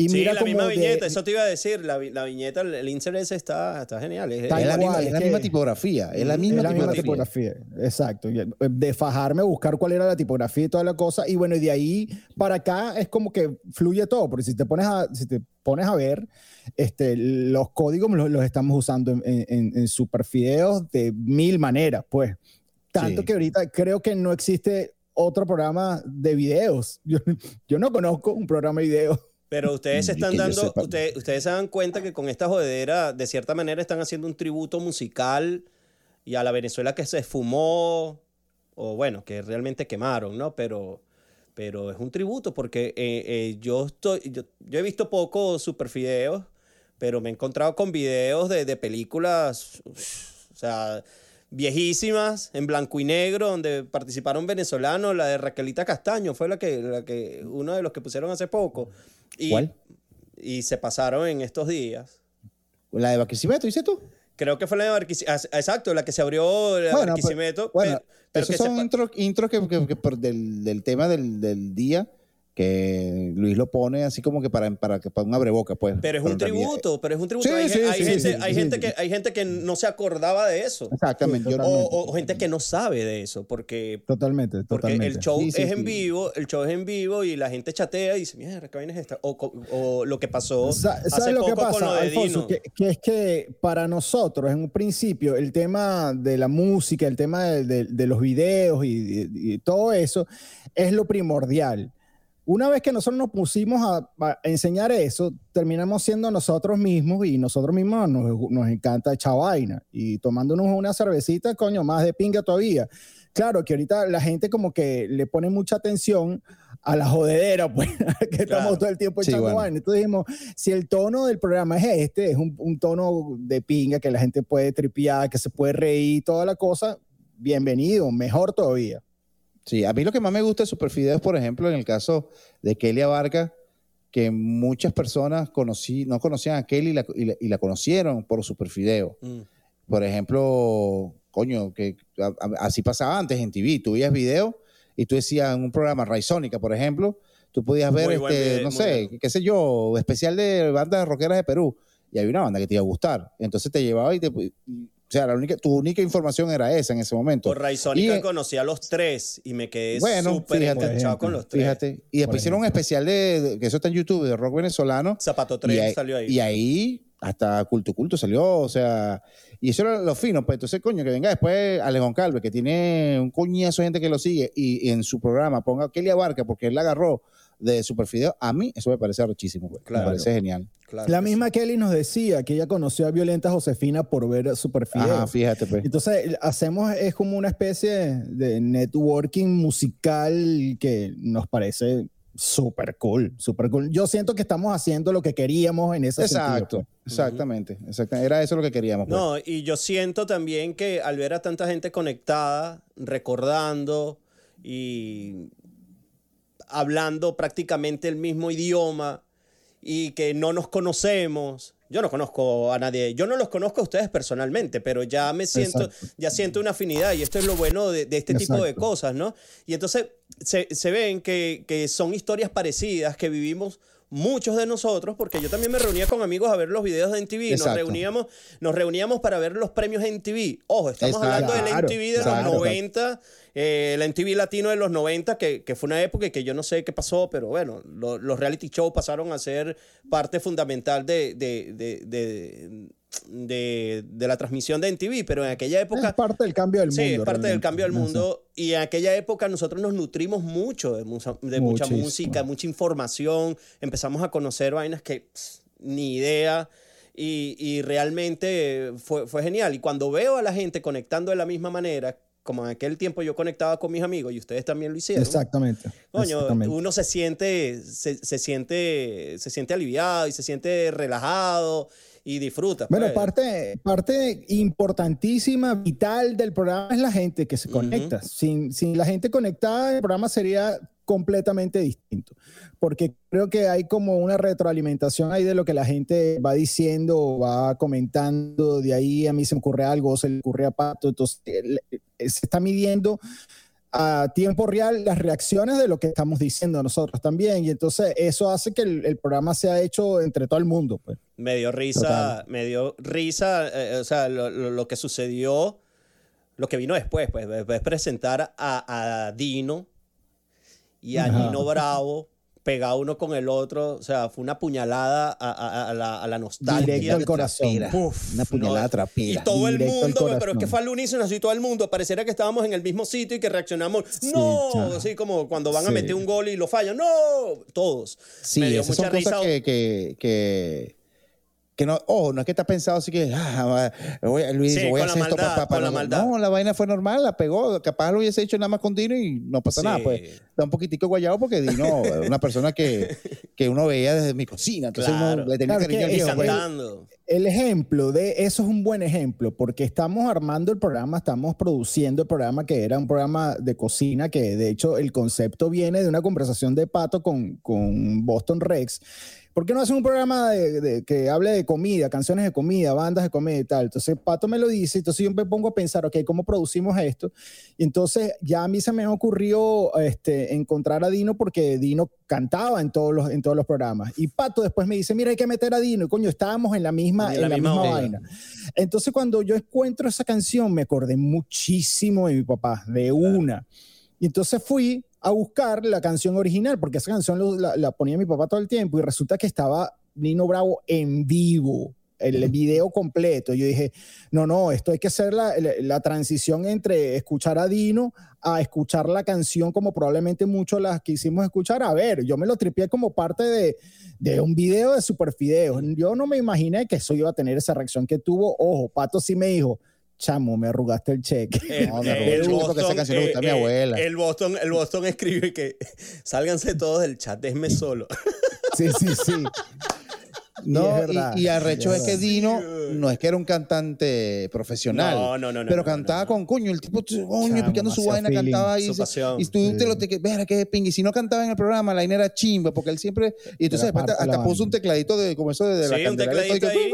Y sí, mira la como misma de- viñeta, eso te iba a decir, la, la viñeta, el, el insert ese está, está genial. es- Es la, cual, misma, es es la que- misma tipografía. Es la misma es la misma tipografía. tipografía, exacto. Y, eh, De fajarme, buscar cuál era la tipografía y toda la cosa. Y bueno, y de ahí para acá es como que fluye todo, porque si te pones a, si te pones a ver, este, los códigos los, los estamos usando en, en, en superfideos de mil maneras, pues. Tanto Sí. que ahorita creo que no existe otro programa de videos. Yo, yo no conozco un programa de videos. Pero ustedes se están dando, ustedes, ustedes se dan cuenta que con esta jodedera, de cierta manera, están haciendo un tributo musical y a la Venezuela que se esfumó, o bueno, que realmente quemaron, ¿no? Pero, pero es un tributo porque eh, eh, yo, estoy, yo, yo he visto pocos superfideos, pero me he encontrado con videos de, de películas, o sea, viejísimas, en blanco y negro, donde participaron venezolanos, la de Raquelita Castaño fue la que, la que uno de los que pusieron hace poco. Y, ¿Cuál? Y se pasaron en estos días. La de Barquisimeto, dices tú? Creo que fue la de Barquisimeto. Exacto, la que se abrió la Bueno, Barquisimeto. pues, bueno, pero, pero esos que son intros que, que- que por del, del tema del, del día que Luis lo pone así como que para, para, para un abreboca, pues. pero es un tributo, pero es un tributo. Sí, hay sí, hay sí, gente, hay. Que, hay gente que no se acordaba de eso. Exactamente. O, o gente que no sabe de eso, porque, Totalmente, porque totalmente. el show es en vivo, el show es en vivo y la gente chatea y dice, mierda, ¿qué vaina es esta? O, o lo que pasó hace ¿Sabes lo poco que con pasa, lo de Alfonso? Dino. Que, que es que para nosotros, en un principio, el tema de la música, el tema de, de- de los videos y, y- y todo eso es lo primordial. Una vez que nosotros nos pusimos a, a enseñar eso, terminamos siendo nosotros mismos y nosotros mismos nos, nos encanta echar vaina. Y tomándonos una cervecita, coño, más de pinga todavía. Claro que ahorita la gente como que le pone mucha atención a la jodedera, pues, que Claro. estamos todo el tiempo Sí, echando bueno. vaina. Entonces dijimos, si el tono del programa es este, es un, un tono de pinga que la gente puede tripear, que se puede reír, toda la cosa, bienvenido, mejor todavía. Sí, a mí lo que más me gusta de Superfideos, por ejemplo, en el caso de Kelly Abarca, que muchas personas conocí, no conocían a Kelly y la, y la- y la conocieron por Superfideo. Mm. Por ejemplo, coño, que a- a- así pasaba antes en TV. Tú veías videos y tú decías en un programa Raizónica, por ejemplo, tú podías ver, este, video, no sé, bueno. qué sé yo, especial de bandas rockeras de Perú. Y había una banda que te iba a gustar. Entonces te llevaba y te... O sea, la única, tu única información era esa en ese momento. Por Raizónica Y- conocí a los tres y me quedé Bueno, súper enganchado con los tres. Fíjate. Y después hicieron un especial de, de- que eso está en YouTube, de rock venezolano. Zapato 3 y ahí, salió ahí. Y ahí hasta Culto Culto salió, o sea, y eso era lo fino, pues entonces, coño, que venga después Alejón Calve, que tiene un coñazo de gente que lo sigue, y, y en su programa ponga Kelly Abarca, porque él la agarró de Superfideo, a mí eso me parece arrechísimo, pues. Claro. me parece genial. Claro La misma Kelly nos decía que ella conoció a Violenta Josefina por ver Superfideo. Ajá, fíjate, pues. Entonces, hacemos, es como una especie de networking musical que nos parece súper cool, súper cool. Yo siento que estamos haciendo lo que queríamos en ese Exacto, sentido. pues. exactamente, exacta- Era eso lo que queríamos. pues. No, y yo siento también que al ver a tanta gente conectada, recordando y hablando prácticamente el mismo idioma y que no nos conocemos. Yo no conozco a nadie, yo no los conozco a ustedes personalmente, pero ya me siento, Exacto. ya siento una afinidad y esto es lo bueno de, de este tipo de cosas, ¿no? Y entonces se, se ven que, que son historias parecidas que vivimos muchos de nosotros, porque yo también me reunía con amigos a ver los videos de nos Exacto. reuníamos, nos reuníamos para ver los premios MTV. Ojo, estamos hablando del MTV de los 90, eh, el MTV latino de los 90, que, que fue una época y que yo no sé qué pasó, pero bueno, lo- los reality shows pasaron a ser parte fundamental de, de, de, de, de- de la transmisión de MTV, pero en aquella época... Es parte del cambio del mundo. Sí, es parte del cambio del mundo. Y en aquella época nosotros nos nutrimos mucho de, de mucha Muchísimo. música, mucha información. Empezamos a conocer vainas que pss, ni idea. Y, y realmente fue, fue genial. Y cuando veo a la gente conectando de la misma manera, como en aquel tiempo yo conectaba con mis amigos y ustedes también lo hicieron. Exactamente. Coño, exactamente. uno se siente, se, se siente, se siente aliviado y se siente relajado y disfruta. Bueno, pues. parte, parte importantísima, vital del programa es la gente que se conecta. sin, sin la gente conectada, el programa sería completamente distinto. Porque creo que hay como una retroalimentación ahí de lo que la gente va diciendo, va comentando. De ahí a mí se me ocurre algo, o se le ocurre a Pato. Entonces, el- eh, se está midiendo a tiempo real las reacciones de lo que estamos diciendo nosotros también. Y entonces eso hace que el, el programa sea hecho entre todo el mundo. Pues. Me dio risa, Total. me dio risa, eh, o sea, lo, lo- lo que sucedió, lo que vino después, pues, después presentar a, a Dino y a. Nino Bravo pegado uno con el otro, o sea, fue una puñalada a, a- a la, a la nostalgia. Directo al corazón. Una puñalada no. trapera. Y todo el Directo mundo, pero es que fue al unísono así todo el mundo. Pareciera que estábamos en el mismo sitio y que reaccionamos. Sí, no, así como cuando van a meter un gol y lo fallan. No, todos. Sí, Me dio esas son risa. cosas que, que, que, que no, ojo, no es que está pensado así que, ah, voy, a- Luis, Sí, voy a hacer esto maldad, para, con la maldad. No, la vaina fue normal, la pegó, capaz lo hubiese hecho nada más con Dino y no pasa Sí. nada, pues. Está un poquitico guayado porque Dino es una persona que, que uno veía desde mi cocina, entonces Claro. uno le tenía Claro, cariño al viejo, pues. El ejemplo de eso es un buen ejemplo, porque estamos armando el programa, estamos produciendo el programa que era un programa de cocina, que de hecho el concepto viene de una conversación de Pato con, con Boston Rex. ¿Por qué no hacen un programa de, de- que hable de comida, canciones de comida, bandas de comida y tal? Entonces Pato me lo dice, entonces yo me pongo a pensar, ok, ¿cómo producimos esto? Y entonces ya a mí se me ocurrió este, encontrar a Dino porque Dino cantaba en todos, los, en todos los programas. Y Pato después me dice, mira, hay que meter a Dino. Y coño, estábamos en la misma, En la en la misma misma vaina. Entonces cuando yo encuentro esa canción me acordé muchísimo de mi papá, de una. Y entonces fui a buscar la canción original, porque esa canción lo- la, la ponía mi papá todo el tiempo y resulta que estaba Nino Bravo en vivo, el video completo. Yo dije, no, no, esto hay que hacer la, la- la transición entre escuchar a Dino a escuchar la canción como probablemente muchos las quisimos escuchar. A ver, yo me lo tripié como parte de, de un video de Superfideos. Yo no me imaginé que eso iba a tener esa reacción que tuvo. Ojo, Pato sí me dijo, chamo, me arrugaste el cheque. El, No, me el arrugó porque esa canción le gusta a mi abuela. El Boston, el Boston escribe que sálganse todos del chat, déjenme solo. Sí, sí, sí. No, es verdad, y, y arrecho y es es que. Dino no es que era un cantante profesional. No, no, no, no, Pero no, cantaba no, no. con coño, el tipo, coño, picando su vaina, feeling. cantaba ahí. Su se- pasión. Y tú te lo te que pingue. Y si no cantaba en el programa, la vaina era chimba, porque él siempre. Y entonces después hasta la puso un tecladito de, como eso de, de la Sí, un candela tecladito ahí.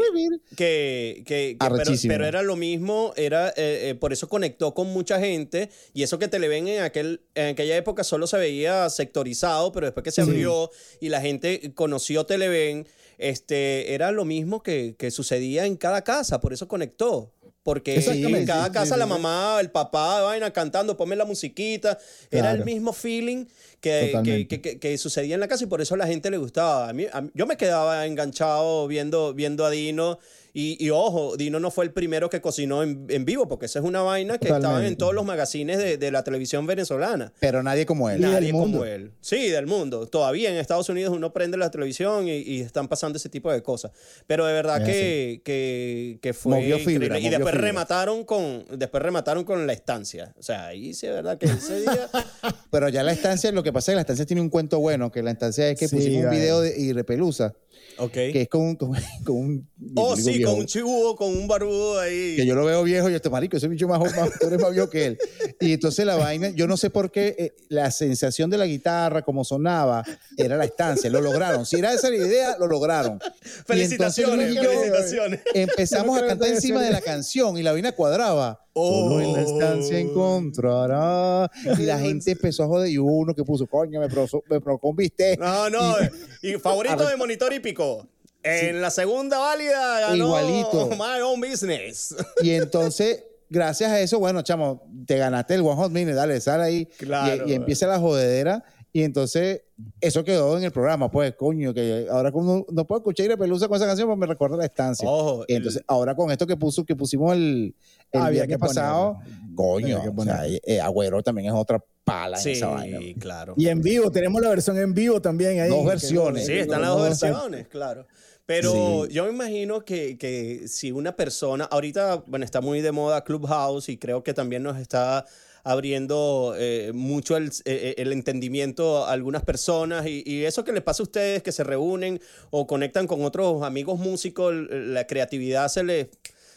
que, que- que- pero, Arrechísimo. pero era lo mismo, era eh, eh, por eso conectó con mucha gente y eso que Televen en aquel en aquella época solo se veía sectorizado, pero después que se abrió y la gente conoció Televen, este era lo mismo que, que sucedía en cada casa, por eso conectó. Porque en cada casa sí, la mamá, el papá, vaina cantando, ponme la musiquita. Era el mismo feeling que, que, que- que- que sucedía en la casa y por eso a la gente le gustaba. A mí, a mí- yo me quedaba enganchado viendo, viendo a Dino. Y, y ojo, Dino no fue el primero que cocinó en, en vivo, porque esa es una vaina que estaba en Totalmente. todos los magazines de, de la televisión venezolana. Pero nadie como él. Nadie como él. Sí, del mundo. Todavía en Estados Unidos uno prende la televisión y, y están pasando ese tipo de cosas. Pero de verdad Es que, que, que fue Movió fibra, increíble. Y después fibra. remataron con después remataron con la estancia. O sea, ahí sí es verdad que ese día Pero ya la estancia, lo que pasa es que la estancia tiene un cuento bueno, que la estancia es que Sí, pusimos un video de Irrepelusa, Ok. que es con un, con, con un Oh, sí, viejo, con un chibudo, con un barbudo ahí. que yo lo veo viejo y yo, este marico, ese bicho más, más tú eres más viejo que él. Y entonces la vaina, yo no sé por qué eh, la sensación de la guitarra, como sonaba, era la estancia, lo lograron. Si era esa la idea, lo lograron. Y entonces Felicitaciones, yo felicitaciones. Empezamos a cantar encima de la canción y la vaina cuadraba. Oh. Solo en la estancia encontrará. Y la gente empezó a joder. Y hubo uno que puso, coño, me, pro, me bistec. No, no. Y favorito de Monitor y Pico. En la segunda válida ganó Igualito. My Own Business. Y entonces, gracias a eso, bueno, chamo, te ganaste el One Hot Minute, dale, sal ahí. Claro. Y, y empieza la jodedera. Y entonces, eso quedó en el programa, pues, coño, que ahora como no puedo escuchar Ira Pelusa con esa canción, pues me recuerda la estancia. Ojo, Y entonces, ahora con esto que puso, que pusimos el, el Había viernes que pasado, coño, Había que o sea, eh, Agüero también es otra pala en Sí, esa vaina. claro. Y en vivo, tenemos la versión en vivo también ahí. Dos versiones. Sí, están las dos versiones, claro. Pero yo me imagino que, que si una persona, ahorita, bueno, está muy de moda Clubhouse y creo que también nos está abriendo eh, mucho el, eh, el entendimiento a algunas personas y, y eso que les pasa a ustedes que se reúnen o conectan con otros amigos músicos, la creatividad se les,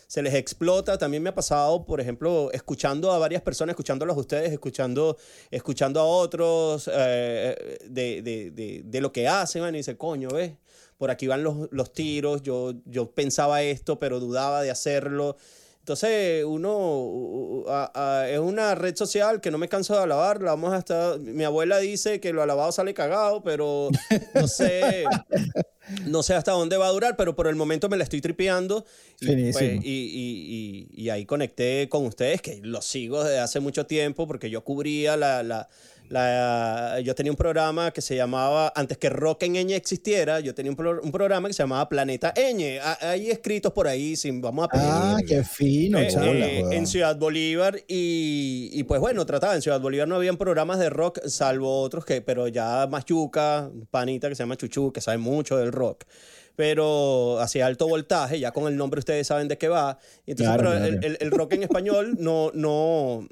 se les explota. También me ha pasado, por ejemplo, escuchando a varias personas, escuchándolos a ustedes, escuchando, escuchando a otros eh, de, de, de, lo que hacen, y dice, coño, ¿ves? Por aquí van los, los tiros, yo, yo pensaba esto, pero dudaba de hacerlo. Entonces, uno a- a- es una red social que no me canso de alabar. La vamos a estar, mi abuela dice que lo alabado sale cagado, pero no sé, no sé hasta dónde va a durar, pero por el momento me la estoy tripeando. Y, pues, y, y- y- y ahí conecté con ustedes, que los sigo desde hace mucho tiempo, porque yo cubría la, la- la- yo tenía un programa que se llamaba, antes que Rock en Ñ existiera, yo tenía un, pro- un programa que se llamaba Planeta Ñ. Hay escritos por ahí, sin, vamos a pedir. Ah, qué fino, Eh, eh, en Ciudad Bolívar y, y pues bueno, trataba, en Ciudad Bolívar no habían programas de rock, salvo otros que, pero ya un panita que se llama Chuchu, que sabe mucho del rock. Pero hacia alto voltaje, ya con el nombre ustedes saben de qué va. Entonces, Claro, pero claro. El, el- el rock en español no, no, o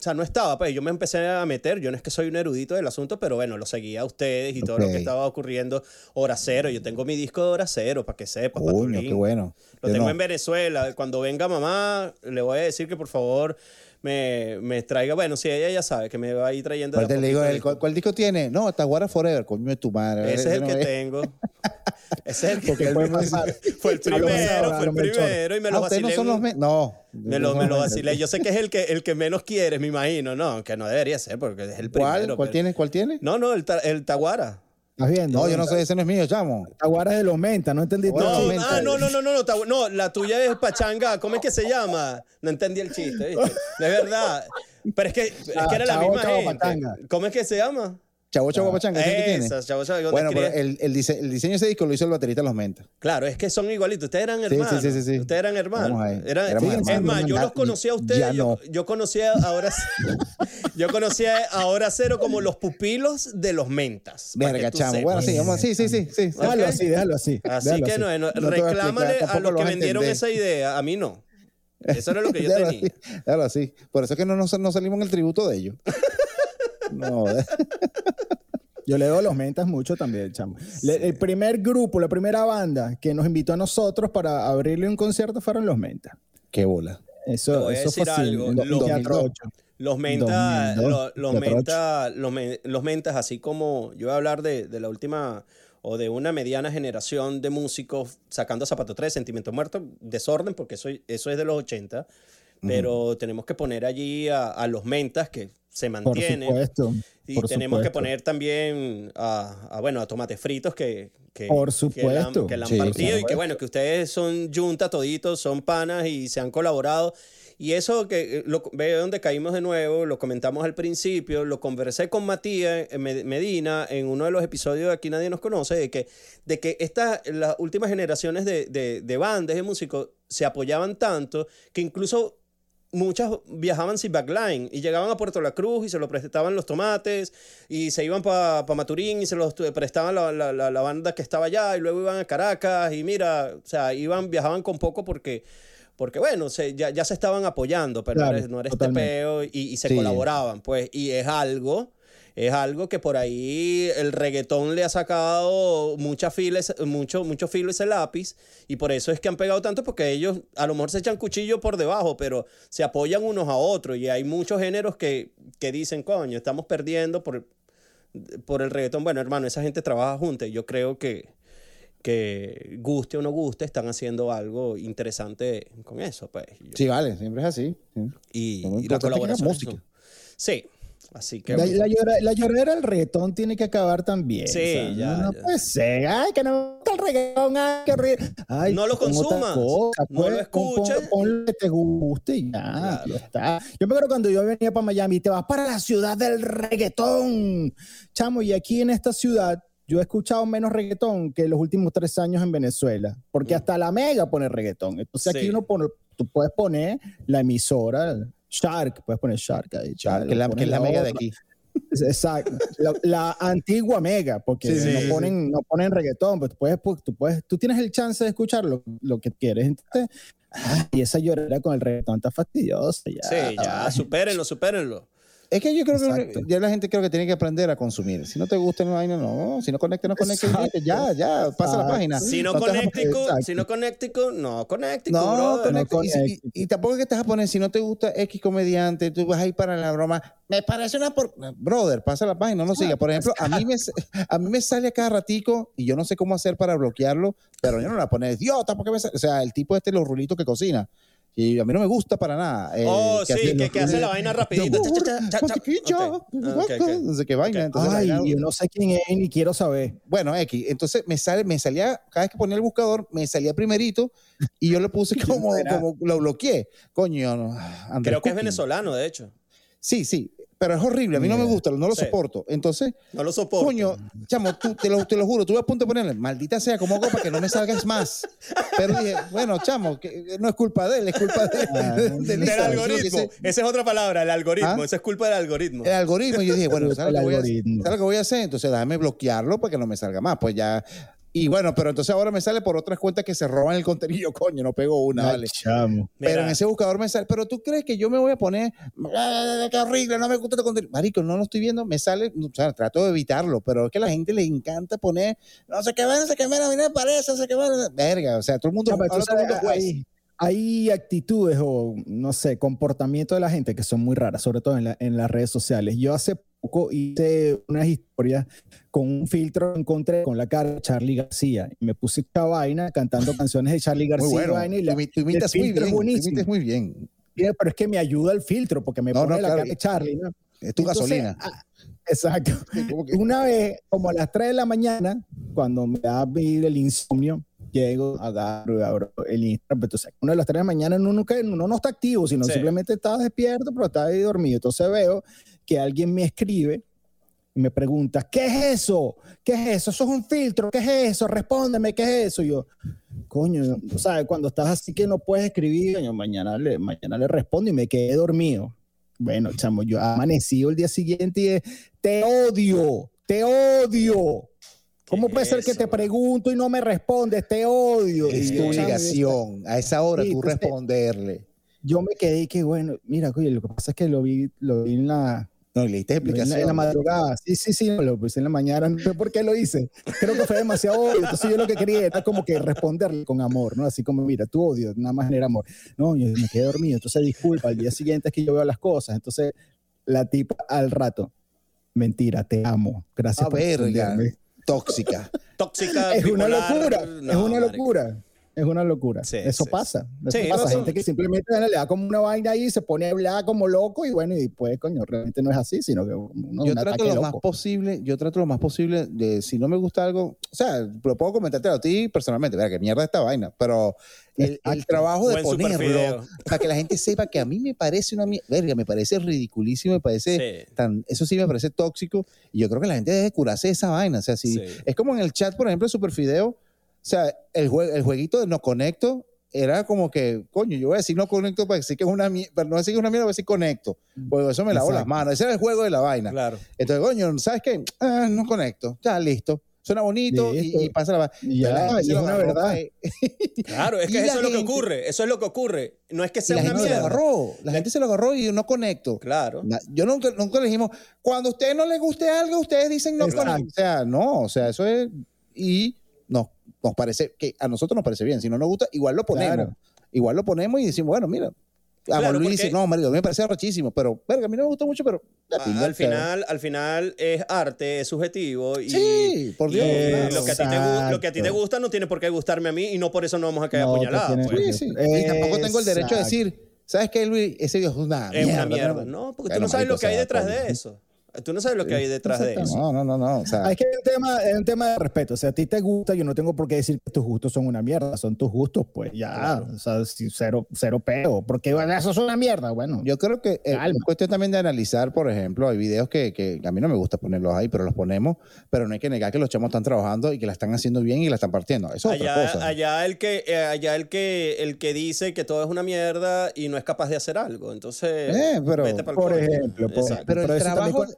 sea, no estaba, pues yo me empecé a meter, yo no es que soy un erudito del asunto, pero bueno, lo seguía a ustedes y todo lo que estaba ocurriendo, hora cero, yo tengo mi disco de hora cero, para que sepas. Patulín. qué bueno. Lo Yo tengo no. en Venezuela. Cuando venga mamá, le voy a decir que por favor me, me traiga. Bueno, sí, ella ya sabe que me va a ir trayendo. ¿Cuál, a te le digo. ¿cuál, cuál disco tiene? No, Taguara Forever, coño de tu madre. Ese es el no que es- tengo. Ese es el que pasar. fue el primero, fue el primero y me Ah, lo ustedes vacilé. no son los... No. me lo, me lo vacilé. Yo sé que es el que, el que menos quieres, me imagino. No, que no debería ser porque es el ¿Cuál? primero. ¿Cuál pero- tiene? ¿Cuál tiene? No, no, el, ta- el Taguara. ¿Estás viendo? No, yo no sé, ese no es mío, chamo. Aguara de los menta, no entendí. No, todo. ah, no, no, no, no, no, Tagu- no, la tuya es pachanga, ¿cómo es que se llama? No entendí el chiste, ¿viste? De verdad. Pero es que, es que era la misma chavo, gente. pachanga. ¿Cómo es que se llama? Chavo Chavo Pachanga, ¿ese es el que tiene? Esa, chavo, chavo, ¿dónde Bueno, pero el, el, dise- el diseño de ese disco lo hizo el baterista de Los Mentas. Claro, es que son igualitos. Ustedes eran hermanos. sí, sí, sí. Ustedes eran hermanos. Es más, yo los conocí a ustedes. ya yo, no. yo conocía ahora. yo conocía ahora cero como los pupilos de los mentas. Verga, chamo. sepas. Bueno, sí, vamos, sí, sí, sí. sí, sí. Déjalo así, déjalo así. Así déjalo que así. no, no, a reclámale a los lo que vendieron esa idea. A mí no. Eso era lo que yo Déjalo tenía. así, déjalo así. Por eso es que no, nos- no salimos en el tributo de ellos. No. Yo le doy los mentas mucho también, chamo. Le- el primer grupo, la primera banda que nos invitó a nosotros para abrirle un concierto fueron los mentas. Qué bola. Te Eso, eso fue así, algo, los- Teatro 8. Los mentas, 2002, lo- los, Teatro mentas, los, los mentas, así como yo voy a hablar de, de la última o de una mediana generación de músicos sacando Zapato 3, Sentimiento Muerto, desorden, porque eso, eso es de los 80, pero tenemos que poner allí a, a los mentas que se Por mantienen. supuesto. Y por tenemos que supuesto. poner también a, a, bueno, a tomates fritos que, que, Por que la, supuesto. que la han Sí, partido y que supuesto. bueno, que ustedes son junta toditos, son panas y se han colaborado. Y eso que eh, lo, ve donde caímos de nuevo, lo comentamos al principio, lo conversé con Matías eh, Med- Medina en uno de los episodios de Aquí Nadie Nos Conoce, de que, de que estas, las últimas generaciones de, de, de bandas, de músicos, se apoyaban tanto que incluso muchas viajaban sin backline y llegaban a Puerto La Cruz y se lo prestaban los tomates y se iban para Maturín y se los prestaban la, la- la- banda que estaba allá y luego iban a Caracas y mira, o sea, iban, viajaban con poco porque, porque bueno, se, ya, ya se estaban apoyando, pero Claro, no eres, no totalmente. tepeo y, y se Sí. colaboraban, pues, y es algo... Es algo que por ahí el reggaetón le ha sacado mucha fila, ese- mucho, mucho filo ese lápiz y por eso es que han pegado tanto porque ellos a lo mejor se echan cuchillo por debajo, pero se apoyan unos a otros y hay muchos géneros que, que dicen, coño, estamos perdiendo por, por el reggaetón. Bueno, hermano, esa gente trabaja junta y yo creo que, que guste o no guste, están haciendo algo interesante con eso, pues. Yo- Sí, vale, siempre es así. sí. y, y la colaboración. música. Sí, así que... La, la llora- la lloradera del reggaetón tiene que acabar también. Sí, ya, No, ya. puede ser. Ay, que no me gusta el reggaetón. Ay. Ay, No lo consumas, cosa, no pues, lo pon- pon- escuches. Pon lo que te guste y ya, Claro. ya está. Yo me acuerdo cuando yo venía para Miami, te vas para la ciudad del reggaetón. Chamo, y aquí en esta ciudad yo he escuchado menos reggaetón que los últimos tres años en Venezuela, porque hasta la mega pone reggaetón. Entonces aquí Mm. Sí. uno pone, tú puedes poner la emisora, Shark, puedes poner Shark ahí. Chao, que es la, que es la mega de aquí. Exacto. La, la antigua mega, porque Sí, sí, no, sí, ponen, no ponen reggaetón, pero tú puedes, pues, tú puedes, tú tienes el chance de escuchar lo, lo que quieres. Entonces, ah, y esa llorera con el reggaetón está fastidiosa. Ya, Sí, ya, ay. supérenlo, supérenlo. Es que yo creo Exacto. que ya la gente creo que tiene que aprender a consumir. Si no te gusta vaina, no. Si no conecta, no conecta. Ya, ya, pasa la página. Si no, te a- conéctico, exacto. si no conéctico, no conéctico, No, no y, y- y tampoco es que estás a poner, si no te gusta X comediante, tú vas ahí para la broma. Me parece una por... Brother, pasa la página, no siga. Por ejemplo, a mí, me, a mí me sale a cada ratico y yo no sé cómo hacer para bloquearlo, pero yo no la pone idiota, porque me sale? O sea, el tipo este, los rulitos que cocina. Y a mí no me gusta para nada. eh, Oh, sí, hace que, los que hace la vaina rapidito. No sé qué vaina. Entonces, Ay, yo no sé quién es ni quiero saber. bueno, X. Entonces me sale, me salía, cada vez que ponía el buscador, me salía primerito y yo le puse como, como lo bloqueé. Coño, no, Andrés Creo que es venezolano, de hecho. Sí, sí, pero es horrible. A mí no me gusta, no lo Sí. soporto. Entonces, No lo soporto. coño, chamo, tú, te, lo, te lo juro, tuve a punto de ponerle, maldita sea, como hago para que no me salgas más. Pero dije, bueno, chamo, que no es culpa de él, es culpa de, Ah, de- del algoritmo. Esa es otra palabra, el algoritmo. ¿Ah? Eso es culpa del algoritmo. el algoritmo. Y yo dije, bueno, ¿sabes lo, que voy a. ¿sabes lo que voy a hacer? Entonces déjame bloquearlo para que no me salga más. Pues ya. Y bueno, pero entonces ahora me sale por otras cuentas que se roban el contenido. Coño, no pego una, Ay, vale. chamo. Pero Mira. en ese buscador me sale, pero tú crees que yo me voy a poner, "Ah, qué horrible, no me gusta tu contenido. Marico, no lo estoy viendo, me sale, o sea, trato de evitarlo, pero es que a la gente le encanta poner, no sé qué, no sé qué, mira, mira, me parece, no sé qué, verga, o sea, todo el mundo, No, todo el mundo hay, hay actitudes o, no sé, comportamiento de la gente que son muy raras, sobre todo en, la- en las redes sociales. Yo hace poco hice unas historias con un filtro que encontré con la cara de Charlie García y me puse esta vaina cantando canciones de Charlie García Muy bueno, y vaina, y la- tú, imi- tú imitas muy bien, tú imitas muy bien, pero es que me ayuda el filtro porque me No, pone no, la claro. cara de Charlie. ¿no? es tu Entonces, gasolina. ah, exacto. Que- Una vez, como a las 3 de la mañana, cuando me da el insomnio, llego, agarro abro el Instagram. Entonces, una de las 3 de la mañana uno, nunca, uno no está activo, sino Sí. simplemente está despierto, pero está ahí dormido. Entonces veo que alguien me escribe y me pregunta, ¿qué es eso? ¿Qué es eso? ¿Eso es un filtro? ¿Qué es eso? Respóndeme, ¿qué es eso? Y yo, coño, ¿sabes? Cuando estás así que no puedes escribir, mañana le, mañana le respondo y me quedé dormido. Bueno, chamo, yo amanecí el día siguiente y de, te odio, te odio. ¿Cómo ¿Qué puede ser que es te pregunto y no me respondes? Te odio. Es Y tu obligación, a esa hora Sí, tú entonces- responderle. yo me quedé que bueno, mira, oye, lo que pasa es que lo vi, lo vi en la, No, le diste En la, explicación. en la madrugada, sí, sí, sí, lo puse en la mañana, no sé por qué lo hice. Creo que fue demasiado obvio. Entonces yo lo que quería era como que responderle con amor, ¿no? Así como, mira, tu odio nada más genera amor. No, yo me quedé dormido, entonces disculpa, al día siguiente es que yo veo las cosas. Entonces la tipa al rato, mentira, te amo. Gracias A por verga, tóxica. Tóxica, Es una locura, no, es una locura. Es una locura. Sí, eso sí, pasa. Eso Sí, pasa. eso- Gente que simplemente le da como una vaina ahí, se pone a hablar como loco y bueno, y pues, coño, realmente no es así, sino que uno yo un trato lo más loco. posible, yo trato lo más posible de si no me gusta algo, o sea, lo puedo comentarte a ti personalmente, verga, que mierda esta vaina, pero el, el trabajo de super ponerlo para que la gente sepa que a mí me parece una mierda, verga, me parece ridiculísimo, me parece Sí. tan, eso sí me parece tóxico y yo creo que la gente debe curarse de esa vaina, o sea, si Sí. es como en el chat, por ejemplo, de Superfideo, o sea, el, jue- el jueguito de no conecto era como que, coño, yo voy a decir no conecto para decir que es una mierda, pero no decir que es una mierda, voy a decir conecto. Pues eso me lavo las manos. Ese era el juego de la vaina. Claro. Entonces, coño, ¿sabes qué? Ah, no conecto. Ya, listo. Suena bonito y- pasa la vaina. Y ya, es una verdad. Claro, es que eso es lo que ocurre. Eso es lo que ocurre. No es que sea la una gente se lo mierda. agarró. La gente se lo agarró y no conecto. Claro. Yo nunca, nunca le dijimos, cuando a usted no le guste algo, ustedes dicen no Exacto. conecto. O sea, no, o sea, eso es. Y nos, nos parece que a nosotros nos parece bien. Si no nos gusta, igual lo ponemos. Claro. Igual lo ponemos y decimos, bueno, mira. A Claro, Luis porque- dice, no, marico, a mí me parece rachísimo, pero, verga, a mí no me gustó mucho, pero. la A- pinga al final, al final es arte, es subjetivo y, Sí, por y Dios, lo, que a ti te, gu- lo que a ti te Exacto. gusta no tiene por qué gustarme a mí y no por eso no vamos a caer No, apuñaladas. te pues. Sí, sí. Y tampoco tengo el derecho a decir, ¿sabes qué, Luis? Ese video es una Es mierda. una mierda. No, porque tú no sabes lo que hay detrás de eso. Tú no sabes lo que hay detrás de eso. No, no, no, no. O sea, Es que es un, tema, es un tema de respeto. O sea, a ti te gusta, yo no tengo por qué decir que tus gustos son una mierda. Son tus gustos, pues ya. Claro. O sea, cero, cero peo. Porque bueno, eso es una mierda. Bueno, yo creo que eh, es cuestión también de analizar, por ejemplo, hay videos que, que a mí no me gusta ponerlos ahí, pero los ponemos, pero no hay que negar que los chamos están trabajando y que la están haciendo bien y la están partiendo. Eso es otra Allá, cosa. allá el que eh, allá el que el que dice que todo es una mierda y no es capaz de hacer algo. Entonces, Eh, pero- vete por ejemplo, por Exacto. Pero el eso también trabajo-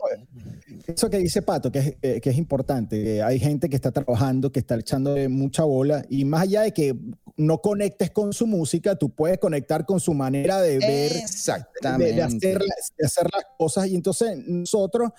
eso que dice Pato, que es, eh, que es importante, hay gente que está trabajando, que está echándole mucha bola, y más allá de que no conectes con su música, tú puedes conectar con su manera de ver, de, Exactamente. de hacer, de hacer las cosas, y entonces nosotros,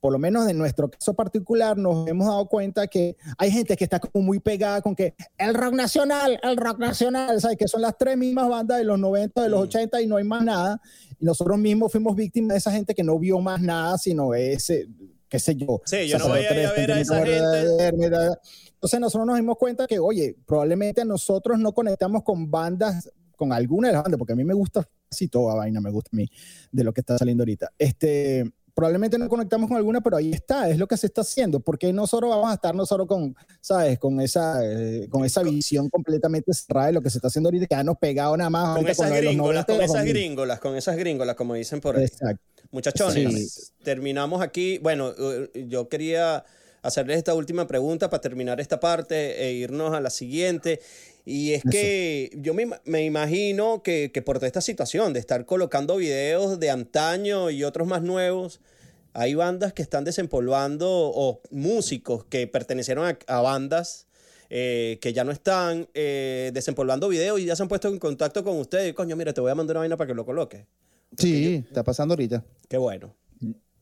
por lo menos en nuestro caso particular, nos hemos dado cuenta que hay gente que está como muy pegada con que el rock nacional, el rock nacional, ¿sabes? Que son las tres mismas bandas de los 90, de los Mm. 80 y no hay más nada. Y nosotros mismos fuimos víctimas de esa gente que no vio más nada, sino ese, qué sé yo. Sí, yo no voy a ir a Sacerdote, ver a esa gente. Entonces nosotros nos dimos cuenta que, oye, probablemente nosotros no conectamos con bandas, con alguna de las bandas, porque a mí me gusta casi toda vaina, me gusta a mí, de lo que está saliendo ahorita. Este, probablemente no conectamos con alguna, pero ahí está, es lo que se está haciendo. porque nosotros vamos a estar nosotros con, sabes, con esa, eh, con esa visión completamente cerrada de lo que se está haciendo ahorita, quedarnos pegados nada más con esas los gringolas, 90 y con esas 2000. gringolas, con esas gringolas, como dicen por ahí. Exacto. Muchachones, terminamos aquí. Bueno, eh, yo quería hacerles esta última pregunta para terminar esta parte e irnos a la siguiente. Y es que yo me, me imagino que, que por toda esta situación de estar colocando videos de antaño y otros más nuevos, hay bandas que están desempolvando o músicos que pertenecieron a, a bandas eh, que ya no están eh, desempolvando videos y ya se han puesto en contacto con ustedes. Coño, mira, te voy a mandar una vaina para que lo coloques. Sí, está pasando ahorita. Qué bueno.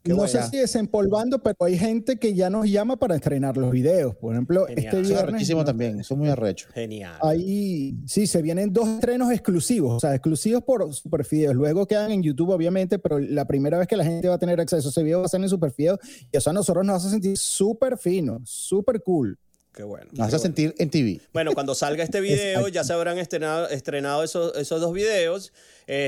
Qué no sé si desempolvando, pero hay gente que ya nos llama para estrenar los videos. Por ejemplo, Genial. este Eso es viernes. arrechísimo ¿no? también. Eso es muy arrecho. Genial. Ahí sí, se vienen dos estrenos exclusivos, o sea, exclusivos por Superfideos. Luego quedan en YouTube, obviamente, pero la primera vez que la gente va a tener acceso a ese video va a ser en Superfideos y eso a nosotros nos hace sentir súper fino, súper cool. Qué bueno. Nos hace sentir en TV. Bueno, cuando salga este video, ya se habrán estrenado, estrenado esos, esos dos videos.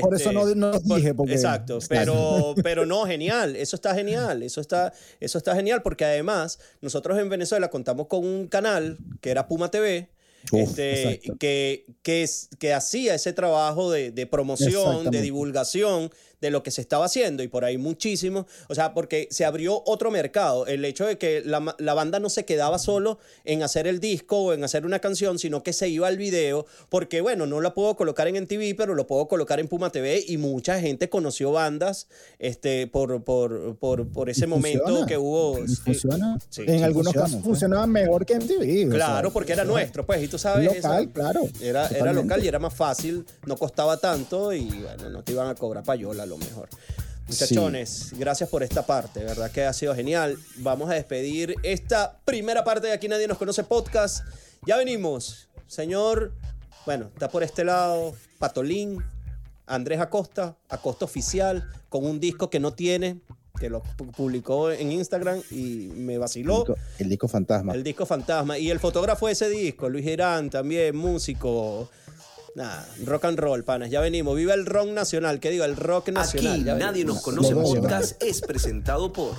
Por Este, eso no, no por- dije, porque... Exacto, pero, pero no, genial, eso está genial, eso está, eso está genial porque además nosotros en Venezuela contamos con un canal que era Puma TV, Uf, este, que, que, hacía ese trabajo de, de promoción, de divulgación de lo que se estaba haciendo y por ahí muchísimo, o sea, porque se abrió otro mercado, el hecho de que la, banda no se quedaba solo en hacer el disco o en hacer una canción, sino que se iba al video, porque bueno, no la puedo colocar en MTV, pero lo puedo colocar en Puma TV y mucha gente conoció bandas este, por, por, por, por ese momento funciona. que hubo. Funciona. sí, en sí, algunos funciona, casos funcionaba mejor que en TV. Claro, porque era nuestro, pues, y tú sabes. Local, claro. Era, era local y era más fácil, no costaba tanto y bueno, no te iban a cobrar payola lo mejor. Muchachones, gracias por esta parte, ¿verdad? Que ha sido genial. Vamos a despedir esta primera parte de Aquí Nadie Nos Conoce Podcast. Ya venimos. Señor, bueno, está por este lado Patolín, Andrés Acosta, Acosta Oficial, con un disco que no tiene, que lo pu- publicó en Instagram y me El vaciló. disco, el disco fantasma. El disco fantasma. Y el fotógrafo de ese disco, Luis Girán, también músico. Nada, rock and roll, panas. Ya venimos. Viva el rock nacional. ¿Qué digo? El rock nacional. Aquí Ya Nadie venimos. nos conoce doy, podcast es presentado por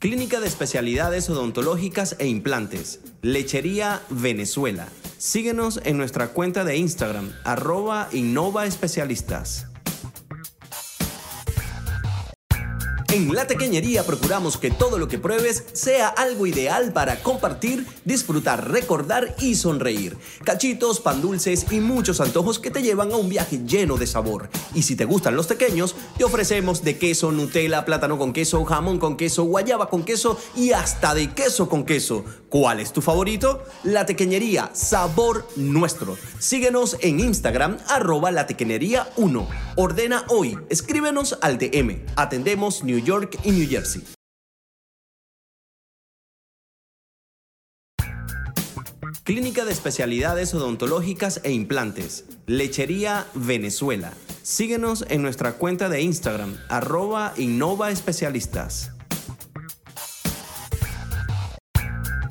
Clínica de Especialidades Odontológicas e Implantes, Lechería Venezuela. Síguenos en nuestra cuenta de Instagram, arroba Innova Especialistas. En La Tequeñería procuramos que todo lo que pruebes sea algo ideal para compartir, disfrutar, recordar y sonreír. Cachitos, pan dulces y muchos antojos que te llevan a un viaje lleno de sabor. Y si te gustan los pequeños, te ofrecemos de queso, Nutella, plátano con queso, jamón con queso, guayaba con queso y hasta de queso con queso. ¿Cuál es tu favorito? La Tequeñería, sabor nuestro. Síguenos en Instagram, arroba la tequeñería 1. Ordena hoy, escríbenos al DM. Atendemos New York y New Jersey. Clínica de Especialidades Odontológicas e Implantes, Lechería Venezuela. Síguenos en nuestra cuenta de Instagram, arroba Innova Especialistas.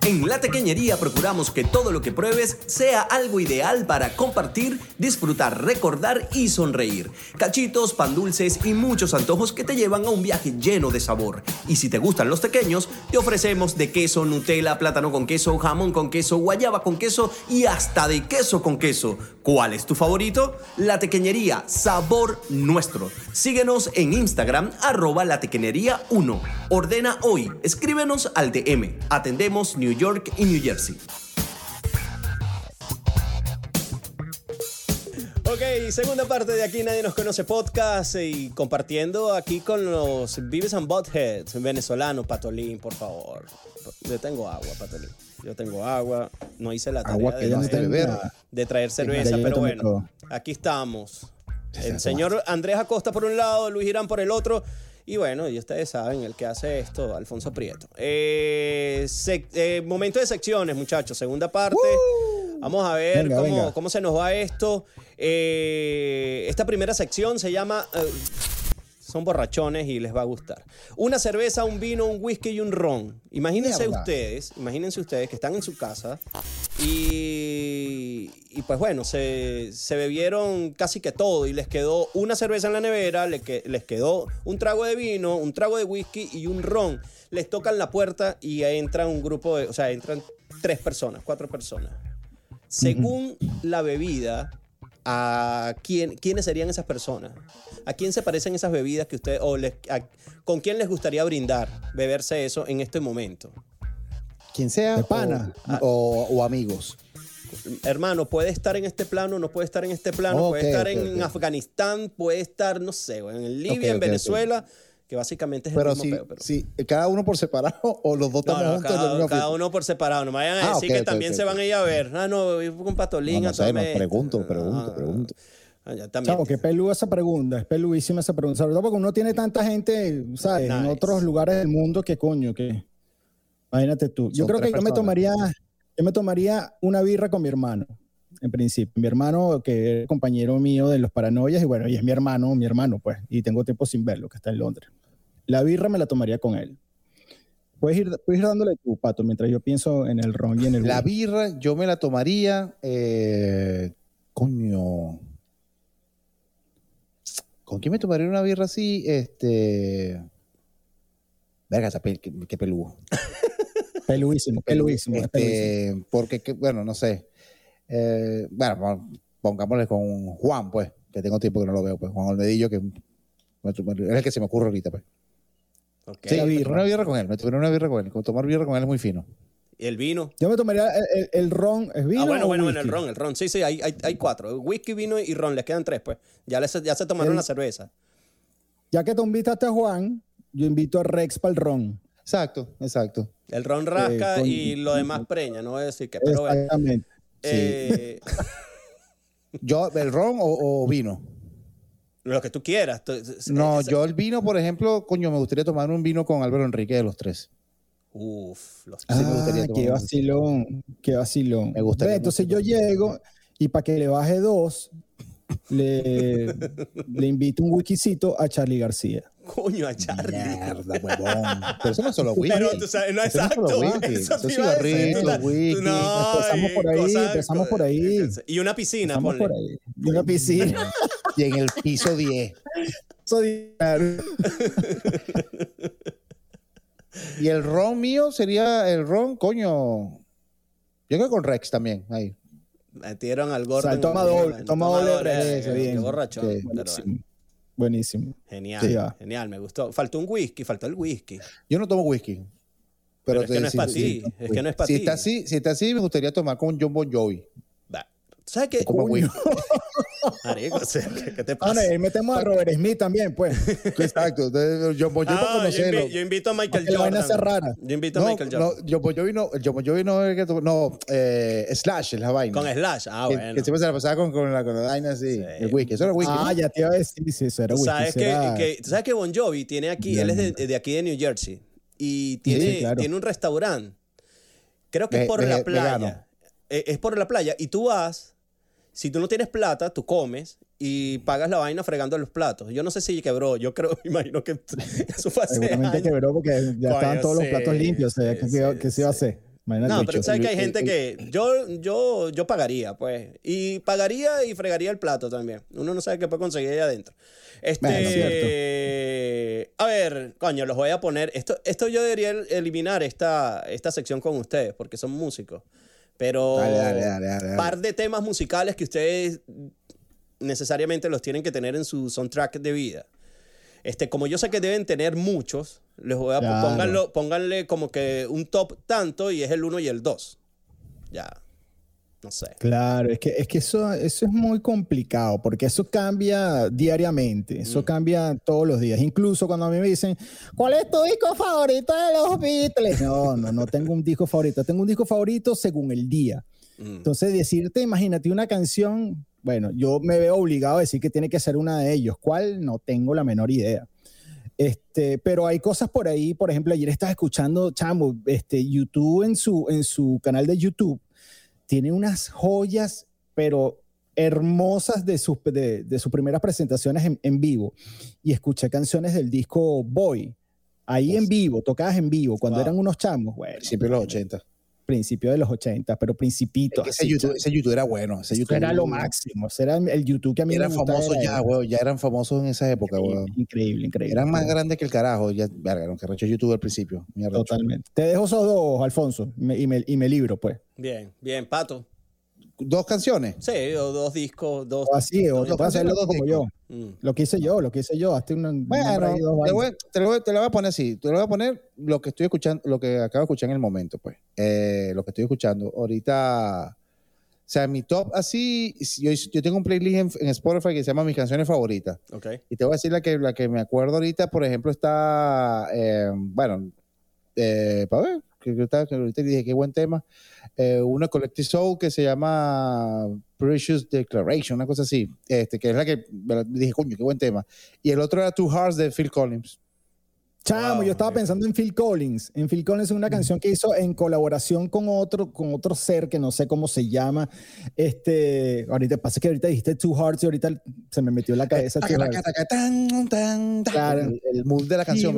En La Tequeñería procuramos que todo lo que pruebes sea algo ideal para compartir, disfrutar, recordar y sonreír. Cachitos, pan dulces y muchos antojos que te llevan a un viaje lleno de sabor. Y si te gustan los pequeños, te ofrecemos de queso, Nutella, plátano con queso, jamón con queso, guayaba con queso y hasta de queso con queso. ¿Cuál es tu favorito? La Tequeñería, sabor nuestro. Síguenos en Instagram, arroba la tequeñería 1. Ordena hoy, escríbenos al DM. Atendemos New York y New Jersey. Ok, segunda parte de Aquí Nadie Nos Conoce Podcast y compartiendo aquí con los Vives and Buttheads venezolanos. Patolín, por favor. Yo tengo agua, Patolín. Yo tengo agua. No hice la tarea Agua que de, no de- te beber. de traer cerveza, pero bueno, aquí estamos. El señor Andrés Acosta por un lado, Luis Irán por el otro. Y bueno, y ustedes saben, el que hace esto, Alfonso Prieto. Eh, eh, momento de secciones, muchachos. Segunda parte. Vamos a ver Venga, cómo, venga. cómo se nos va esto. Eh, esta primera sección se llama... eh, son borrachones y les va a gustar. Una cerveza, un vino, un whisky y un ron. Imagínense Mierda. ustedes, imagínense ustedes que están en su casa y, y pues bueno, se, se bebieron casi que todo y les quedó una cerveza en la nevera, le que- les quedó un trago de vino, un trago de whisky y un ron. Les tocan la puerta y entra un grupo de, o sea, entran tres personas, cuatro personas. Según la bebida, ¿a quién, quiénes serían esas personas? ¿A quién se parecen esas bebidas que ustedes, o les- a- con quién les gustaría brindar, beberse eso en este momento? Quien sea. De pana. O, o- o amigos. Hermano, puede estar en este plano, no puede estar en este plano, puede estar en. Afganistán, puede estar, no sé, en Libia, en Venezuela, que básicamente es el Pero mismo si, peo, pero- si cada uno por separado o los dos No, estamos no, juntos en la cada, uno por separado. No me vayan a Ah, decir que también se van a ir a ver. Ah, no, voy con Patolín No, a no sé, pregunto, pregunto, Ah, pregunto. ah, ya también. Chavo, qué peluda esa pregunta, es peluísima esa pregunta. Sobre todo porque uno tiene tanta gente, ¿sabes? En otros lugares del mundo que coño, que. Imagínate tú. Yo Son creo que yo me tomaría, yo me tomaría una birra con mi hermano, en principio. Mi hermano, que es compañero mío de los paranoias, y bueno, y es mi hermano, mi hermano, pues, y tengo tiempo sin verlo, que está en Londres. La birra me la tomaría con él. Puedes ir, puedes ir dándole tu pato mientras yo pienso en el ron y en el La birra yo me la tomaría. eh, coño. ¿Con quién me tomaría una birra así? Este. Verga, esa qué, peludo. Peluísimo, peluísimo, es peluísimo. Este, porque, que- bueno, no sé. Eh, bueno, pon- pongámosle con Juan, pues, que tengo tiempo que no lo veo, pues, Juan Olmedillo, que es el que se me ocurre ahorita, pues. Sí, birra. una birra con él, me tomaría una birra con él. Como tomar birra con él es muy fino. ¿Y el vino? Yo me tomaría el, el- el ron, ¿es vino Ah, bueno, o bueno, bueno, el whisky? ron, el ron. Sí, sí, hay, hay, hay cuatro. Whisky, vino y ron. Les quedan tres, pues. Ya, les, ya se tomaron El- la cerveza. Ya que tú invitaste a Juan, yo invito a Rex para el ron. Exacto, exacto. El ron rasca con- y lo demás preña. No voy a decir que, pero bueno. Exactamente. Eh, Yo, ¿el ron o, o vino? Lo que tú quieras. No, yo el vino, por ejemplo, coño, me gustaría tomar un vino con Álvaro Enrique de los tres. Uf, los Sí, me gustaría Ah, tomar qué un- vacilón, qué vacilón. Me gustaría Ve, entonces yo llego y para que le baje dos, le, le invito un wikisito a Charlie García. coño a Charlie. Mierda, huevón. Pero eso no es solo whisky. Pero tú sabes, no Eso no es exacto. Eso es cigarrito, whisky. no, Empezamos por ahí, empezamos por ahí. Y una piscina, ponle. por ahí. Y una piscina. Y en el piso 10. Eso di- Y el ron mío sería el ron, coño. Yo creo con Rex también. Ahí. Metieron al O gordo. sea, en- toma doble, toma doble, eh, borrachón. Sí. pero. Buenísimo. Buenísimo. Genial, Sí, genial, me gustó. Faltó un whisky, faltó el whisky. Yo no tomo whisky. Pero, es que no es sí, para sí, ti, sí. es que no es para si ti. está así, si está así, me gustaría tomar con John Bon Jovi. Va. ¿Tú ¿Sabes qué? Marico, o sea, ¿qué, qué te Ah, pasa? no, ahí metemos a Robert Smith también, pues. Exacto. Entonces, Jovi para Ah, yo, invi- yo invito a Michael que la vaina Jordan. sea rara. Yo invito a No, Michael Jordan. No, el John Bon Jovi no es que to- no, eh, Slash es la vaina. Con Slash. Ah, que, bueno. que siempre se la pasaba con, con la, con la vaina así, Sí. el whisky. Eso era whisky. Ah, ¿no? ya te iba a decir, sí, eso era Tú whisky. sabes que, era- que- tú sabes que Bon Jovi tiene aquí, él es de, de aquí de New Jersey y tiene, Sí, claro. tiene un restaurante. Creo que es por ve- la playa. vegano. Eh, Es por la playa y tú vas, si tú no tienes plata, tú comes y pagas la vaina fregando los platos. Yo no sé si quebró, yo creo, imagino que eso fue hace Seguramente años. quebró porque ya Coño, estaban todos los platos limpios. O sea, ¿qué, sí, qué- qué se iba a hacer? Imagínate No, pero sabes que hay gente que yo, yo, yo pagaría, pues. Y pagaría y fregaría el plato también. Uno no sabe qué puede conseguir ahí adentro. Este, Bueno, a ver, coño, los voy a poner. Esto, esto yo debería el- eliminar esta, esta sección con ustedes, porque son músicos. Pero Dale, par de temas musicales que ustedes necesariamente los tienen que tener en su soundtrack de vida. Este, como yo sé que deben tener muchos, les voy a Claro. pónganlo, pónganle como que un top tanto y es el 1 y el 2. Ya. No sé. Claro, es que, es que eso, eso es muy complicado porque eso cambia diariamente, Mm. eso cambia todos los días. Incluso cuando a mí me dicen, ¿cuál es tu disco favorito de los Beatles? No, no, no tengo un disco favorito, tengo un disco favorito según el día. Mm. Entonces, decirte, imagínate una canción, bueno, yo me veo obligado a decir que tiene que ser una de ellos. ¿Cuál? No tengo la menor idea. Este, pero hay cosas por ahí, por ejemplo, ayer estaba escuchando, chamo, este, YouTube en su, en su canal de YouTube tiene unas joyas, pero hermosas de sus, de, de sus primeras presentaciones en, en vivo. Y escuché canciones del disco Boy, ahí en vivo, tocadas en vivo, cuando Wow. eran unos chamos, bueno, Principio de los 80. Principio de los 80, pero principitos. Es que ese, YouTube, ese YouTube era bueno. Ese YouTube era lo máximo. Ese era el YouTube que a mí Eran me gustaba, famosos era- ya, weón. Ya eran famosos en esa época, weón. Increíble, increíble. Eran más grandes que el carajo. Ya, verga, no, que recho YouTube al principio. Totalmente. Te dejo esos dos, Alfonso, me- y, me, y me libro, pues. Bien, bien, Pato. Dos canciones. Sí, o dos discos, dos. O así, o Dos canciones, como dos yo. Mm. Lo que hice yo, lo que hice yo. Hazte una, un Bueno, te, voy, te, lo voy, te lo voy a poner así. Te lo voy a poner lo que estoy escuchando, lo que acabo de escuchar en el momento, pues. Eh, lo que estoy escuchando. Ahorita, o sea, mi top así, yo, yo tengo un playlist en, en Spotify que se llama Mis canciones favoritas. Ok. Y te voy a decir la que, la que me acuerdo ahorita, por ejemplo, está, eh, bueno, eh, para ver, que, que ahorita dije qué buen tema. Eh, una Collective Soul que se llama Precious Declaration, una cosa así, este, que es la que me dije, coño, qué buen tema. Y el otro era Two Hearts de Phil Collins. Chamo, Wow, yo estaba pensando en Phil Collins. En Phil Collins es una canción que hizo en colaboración con otro, con otro ser que no sé cómo se llama. Este, ahorita pasa que ahorita dijiste Two Hearts y ahorita se me metió en la cabeza. Two Taca, taca, taca, tan, tan, tan. Claro. El, el mood de la canción.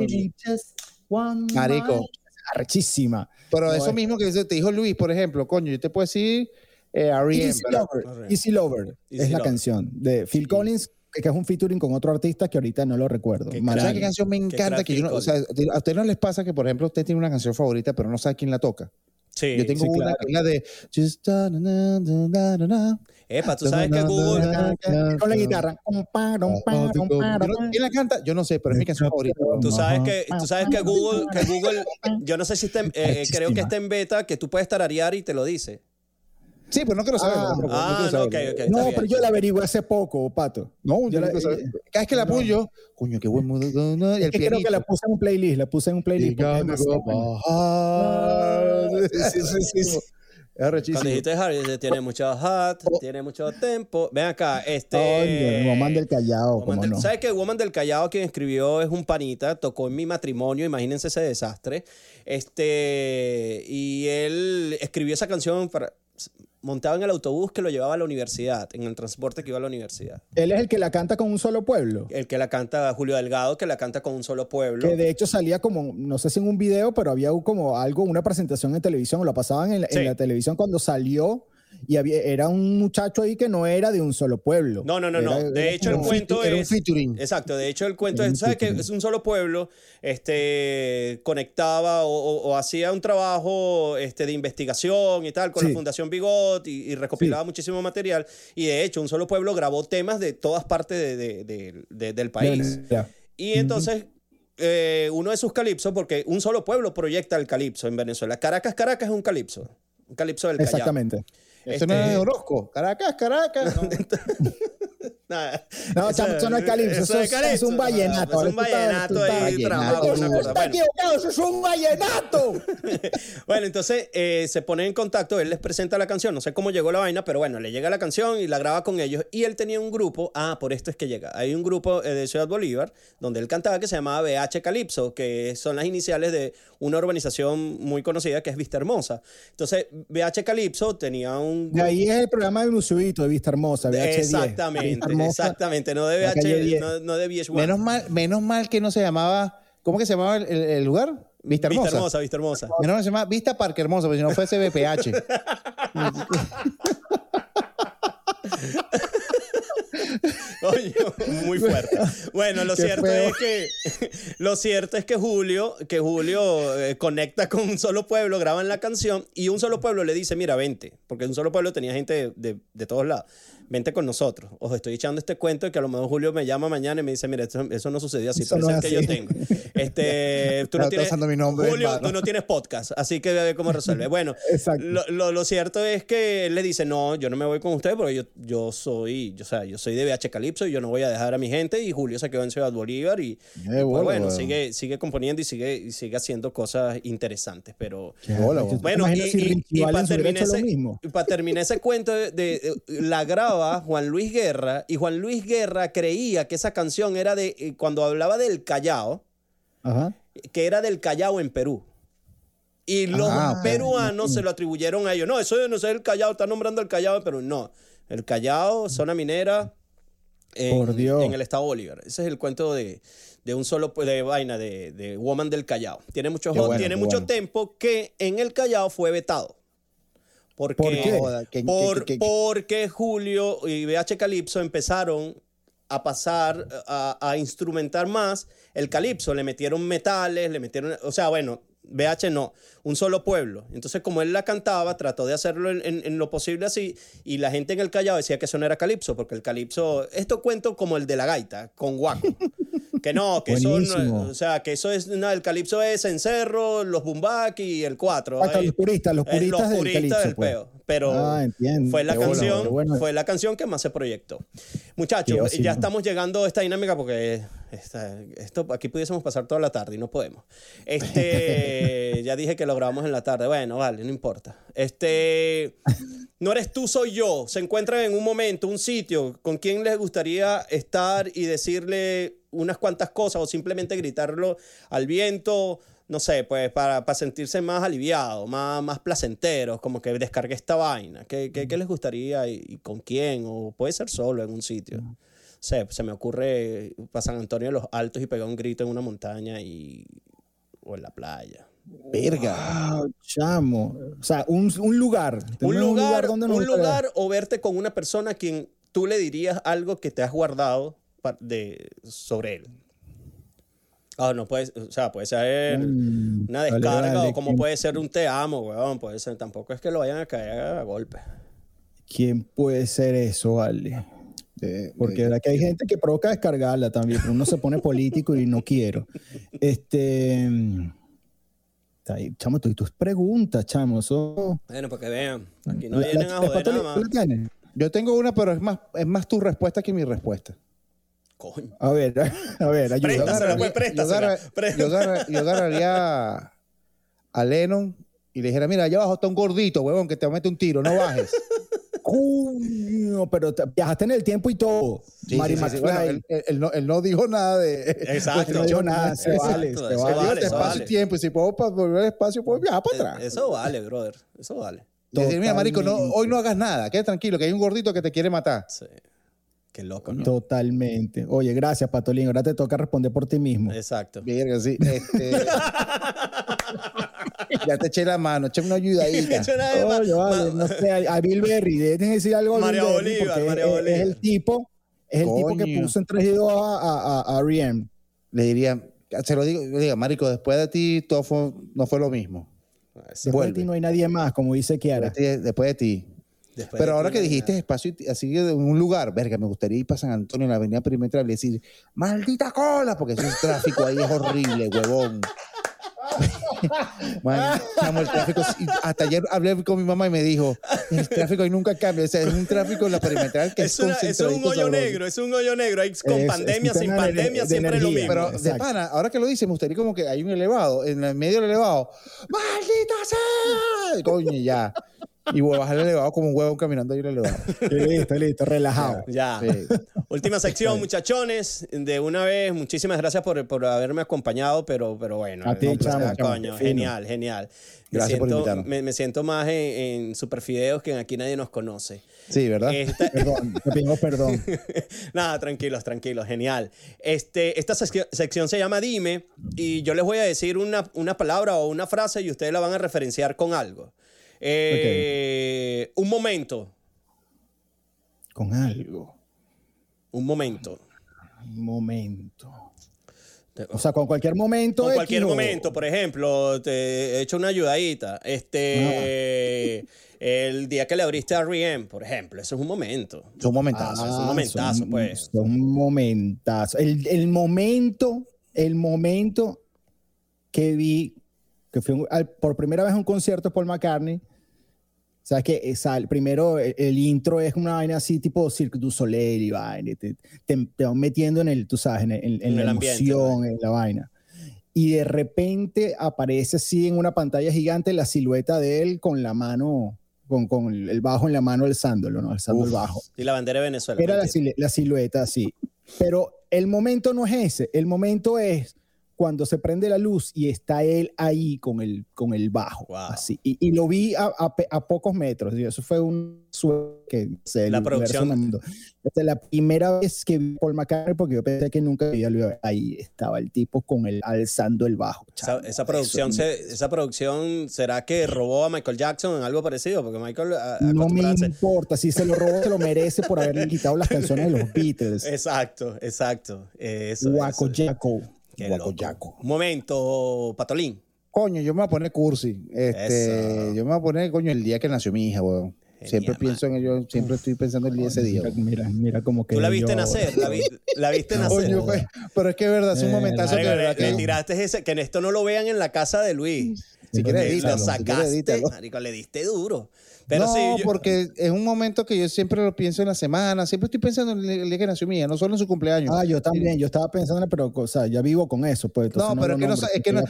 Marico. Arrechísima. Pero No, eso es- mismo que te dijo Luis, por ejemplo, coño, yo te puedo decir eh, R.E.M., Easy Lover. Easy Lover Easy es la Lover. canción de Phil Collins, que es un featuring con otro artista que ahorita no lo recuerdo. Qué Maravilla. ¿Sabes qué canción me encanta? crack Que yo no- Phil o sea, a ustedes no les pasa que, por ejemplo, usted tiene una canción favorita, pero no sabe quién la toca. Sí. Yo tengo sí, una claro. que es la de Just da, na, na, na, na, na, na. Epa, tú sabes que Google. Con la guitarra. ¿Quién la canta? Yo no sé, pero es mi canción favorita. Tú sabes que, tú sabes que Google, que Google, yo no sé si está, en- eh, creo que está en beta, que tú puedes tararear y te lo dice. Sí, pero no quiero saberlo. Ah. no, pero no Ah, no, ok, saberlo. ok. está No, bien. pero yo la averigué hace poco, Pato. No, yo no la- quiero saber. Cada vez que la apoyo, coño, qué buen mood. Y el Es que creo que la puse en un playlist, la puse en un playlist. porque ya es me demasiado voy a buena. bajar. Sí, sí, sí, sí. Es. Cuando dijiste Harry, dice, tiene mucho hot, tiene mucho tempo. Ven acá, este. Coño, Woman del Callao, Woman del- no. ¿Sabes que Woman del Callao, quien escribió, es un panita? Tocó en mi matrimonio, imagínense ese desastre. Este. Y él escribió esa canción para. Montaba en el autobús que lo llevaba a la universidad, en el transporte que iba a la universidad. Él es el que la canta con un solo pueblo. El que la canta, Julio Delgado, que la canta con un solo pueblo. Que de hecho salía como, no sé si en un video, pero había como algo, una presentación en televisión, o lo pasaban en la, en Sí. la televisión cuando salió y había, era un muchacho ahí que no era de un solo pueblo. No, no, no, no. De hecho, el cuento Era un es. featuring. Exacto, de hecho el cuento Era es, ¿sabes que. Es un solo pueblo, este, conectaba o, o- o hacía un trabajo este, de investigación y tal con la. Fundación Bigot y, y recopilaba muchísimo material y de hecho un solo pueblo grabó temas de todas partes de- de- de- de- del país. Y entonces eh, uno de sus calipsos, porque un solo pueblo proyecta el calipso en Venezuela. Caracas, Caracas es un calipso, un calipso del Callao. Exactamente. Esto no Este- es Orozco. Caracas, Caracas. No. Nada. No, chamo, eso no es calipso, eso es- es un vallenato. Es un vallenato ahí una no, cosa. Está Bueno, equivocado, eso es un vallenato. bueno, entonces eh, se pone en contacto, él les presenta la canción, no sé cómo llegó la vaina, pero bueno, le llega la canción y la graba con ellos. Y él tenía un grupo, ah, por esto es que llega. Hay un grupo eh, de Ciudad Bolívar donde él cantaba que se llamaba BH Calipso, que son las iniciales de una urbanización muy conocida que es Vista Hermosa. Entonces, BH Calipso tenía un De ahí es el programa de Musubito de Vista Hermosa, VH10. Exactamente, Hermosa. exactamente, no de VH, 10. no, no de VH1. menos, mal, menos mal que no se llamaba. ¿Cómo que se llamaba el, lugar? Vista Hermosa. Vista Hermosa, Vista Hermosa. Menos mal se llama Vista Parque Hermosa, porque si no fuese BPH. Coño, muy fuerte. Bueno, lo Qué cierto feo. es que lo cierto es que Julio, que Julio eh, conecta con un solo pueblo, graban la canción y un solo pueblo le dice, mira, vente, porque un solo pueblo tenía gente de, de- de todos lados. Vente con nosotros. Os estoy echando este cuento de que a lo mejor Julio me llama mañana y me dice, mira, eso no sucedió así, Eso no es el que yo tengo. Este, tú no tienes, mi nombre Julio, tú no tienes podcast, así que ve cómo resuelve. Bueno, lo, lo- lo cierto es que él le dice, no, yo no me voy con ustedes porque yo, yo soy, yo, o sea, yo soy de BH Calipso y yo no voy a dejar a mi gente y Julio se quedó en Ciudad Bolívar y, y, pues, bola, bueno, sigue, sigue componiendo y sigue, y sigue haciendo cosas interesantes, pero... Qué bola, ¿Tú te weón. Bueno, y, si y- para terminar, ese, cuento, de, de- de- la Juan Luis Guerra y Juan Luis Guerra creía que esa canción era de, eh, cuando hablaba del Callao, Ajá. que era del Callao en Perú. Y los Ah, peruanos se lo atribuyeron a ellos. No, eso no es el Callao, está nombrando el Callao en Perú. No, el Callao, zona minera en, Por Dios. en el estado Bolívar. Ese es el cuento de, de un solo de vaina de, de Woman del Callao. Tiene mucho, bueno, tiene mucho bueno. tiempo que en el Callao fue vetado. Porque, ¿Por qué? Joda, que- por- que- que- porque Julio y BH Calipso empezaron a pasar a, a instrumentar más el calipso. Le metieron metales, le metieron. O sea, bueno, BH no, un solo pueblo. Entonces, como él la cantaba, trató de hacerlo en, en- en lo posible así. Y la gente en el Callao decía que eso no era calipso, porque el calipso. Esto cuento como el de la gaita, con guaco. Que no, que eso no, o sea, que eso es, no, el calipso es encerro, los bumbaki y el cuatro. Hasta los puristas, los Eh, puristas los del puristas calipso, del pues. peo. Pero Ah, fue la Qué canción, bueno. fue la canción que más se proyectó. Muchachos, ya estamos llegando a esta dinámica porque esta- esto aquí pudiésemos pasar toda la tarde y no podemos. Este, ya dije que lo en la tarde. Bueno, vale, no importa. Este, no eres tú, soy yo. Se encuentran en un momento, un sitio, con quien les gustaría estar y decirle unas cuantas cosas o simplemente gritarlo al viento, no sé, pues para, para sentirse más aliviados, más, más placenteros, como que descargue esta vaina. ¿Qué, qué, les gustaría y, y con quién? O puede ser solo en un sitio. No sé, se me ocurre para San Antonio de los Altos y pegar un grito en una montaña y, o en la playa. Verga. Chamo. O sea, un, un lugar. Un lugar, donde un lugar o verte con una persona a quien tú le dirías algo que te has guardado de, sobre él. Ah, no puede, o sea, puede ser Mm, una descarga vale, o como ¿quién- puede ser un te amo, weón. Puede ser, tampoco es que lo vayan a caer a golpe. ¿Quién puede ser eso, Ale? De- Porque de- verdad que hay gente que provoca descargarla también, pero uno se pone político y no quiero. Este. Ahí, Chamo, tú y tus preguntas, chamo. Eso, Bueno, para que vean. Aquí no La- vienen la- a joder nada ¿tú más. Yo tengo una, pero es más, es más tu respuesta que mi respuesta. Coño. A ver, a ver, ayuda. Agarraría- pues, préstasela. yo agarra- Pré- yo agarra- yo agarraría a Lennon y le dijera, mira, allá abajo está un gordito, huevón, que te mete un tiro, no bajes. Coño, pero te- viajaste en el tiempo y todo. Sí, Mary sí, sí, sí. Bueno, él, él- él no, él no dijo nada de... Exacto. no dijo nada, se vale, eso se vale. vale, espacio vale. tiempo, y si puedo pa- volver al espacio, puedo viajar para atrás. Eso vale, brother. Eso vale. Decir, mira, marico, no, hoy no hagas nada, quédate tranquilo, que hay un gordito que te quiere matar. Sí. Qué loco, ¿no? Totalmente. Oye, gracias, Patolín. Ahora te toca responder por ti mismo. Exacto. Verga, sí. Este, ya te eché la mano, eché una ayudadita. Ma- Oye, vale, no sé, a a Bill Berry, dejen decir algo a Bill María Berry, Bolívar, porque María es, es Bolívar. el tipo, es el tipo que puso en 3 y 2 a, a, a, a R.E.M. Le diría, se lo digo, le digo, marico, después de ti todo fue, no fue lo mismo. Después Vuelve. de ti no hay nadie más, como dice Kiara. Después de ti- Después de ti. Después Pero de ahora que dijiste nada. espacio y- así de un lugar, verga, me gustaría ir para San Antonio en la avenida perimetral y decir, maldita cola, porque ese tráfico ahí es horrible, huevón. Man, chamo, el tráfico, y hasta ayer hablé con mi mamá y me dijo, el tráfico ahí nunca cambia, o sea, es un tráfico en la perimetral que es, Es, una- es un hoyo sabroso. negro, es un hoyo negro. Ahí con Es- pandemia, es sin de- pandemia, de siempre es lo mismo. Pero de pana, ahora que lo dice, me gustaría como que hay un elevado, en el medio del elevado, ¡maldita sea! Coño, ya. Y voy a bajar el elevado como un huevón caminando ahí el elevado. listo, listo, relajado. Ya. Sí. Última sección, muchachones. De una vez, muchísimas gracias por, por haberme acompañado, pero, pero bueno. A ti, eh, chamo, ah, chamo, coño, genial, genial. Me Gracias por siento, invitarnos. me, me siento más en, en Superfideos que en Aquí Nadie Nos Conoce. Sí, ¿verdad? Esta- Perdón, te pido perdón. Nada, tranquilos, tranquilos, genial. Este, esta sección, sección se llama Dime y yo les voy a decir una, una palabra o una frase y ustedes la van a referenciar con algo. Eh, Un momento, Con algo. un momento. Un momento. O sea, con cualquier momento. Con cualquier momento, por ejemplo, te he hecho una ayudadita. Este, el día que le abriste a R.E.M., por ejemplo, eso es un momento. Es un momentazo. es un momentazo, son- pues. son un momentazo. El, el momento, el momento que vi, que al- por primera vez a un concierto de Paul McCartney. Sabes que eh, sal- primero el, el intro es una vaina así tipo Cirque du Soleil y vaina. y Te, te, te van metiendo en el, tú sabes, en, el- en- en la el ambiente, emoción, en la vaina. Y de repente aparece así en una pantalla gigante la silueta de él con la mano, con, con el bajo en la mano alzándolo, ¿no? Alzando el bajo. Y la bandera de Venezuela. Era la, la silueta así. Pero el momento no es ese. El momento es cuando se prende la luz y está él ahí con el, con el bajo. Wow. Así. Y, y lo vi a, a a pocos metros. Y eso fue un sueño que se La producción- es la primera vez que vi Paul McCartney porque yo pensé que nunca había lo. Ahí estaba el tipo con el alzando el bajo. Esa, esa producción Eso se- esa producción será que robó a Michael Jackson en algo parecido, porque Michael a- no me importa. Si se lo robó, se lo merece por haberle quitado las canciones de los Beatles. Exacto, exacto. Eso, Guaco eso. Jaco. Qué loco. Un momento, Patolín. Coño, yo me voy a poner cursi. Este, Eso. yo me voy a poner, coño, el día que nació mi hija, weón. Siempre pienso en ello, siempre estoy pensando el día ese día. Mira, mira, como que Tú la viste yo- nacer, la, vi- la viste nacer. Coño, pues, pero es que es verdad, es un Eh, momentazo que le, verdad le que tiraste ese, que en esto no lo vean en la casa de Luis. si quieres lo edítalo, si quieres sacaste, edítalo. marico, le diste duro. Pero no, sí, yo- porque es un momento que yo siempre lo pienso en la semana, siempre estoy pensando en el día que nació mi hija, no solo en su cumpleaños. Ah, yo también, yo estaba pensando, pero o sea, ya vivo con eso. Pues, entonces No, pero es que no es que no-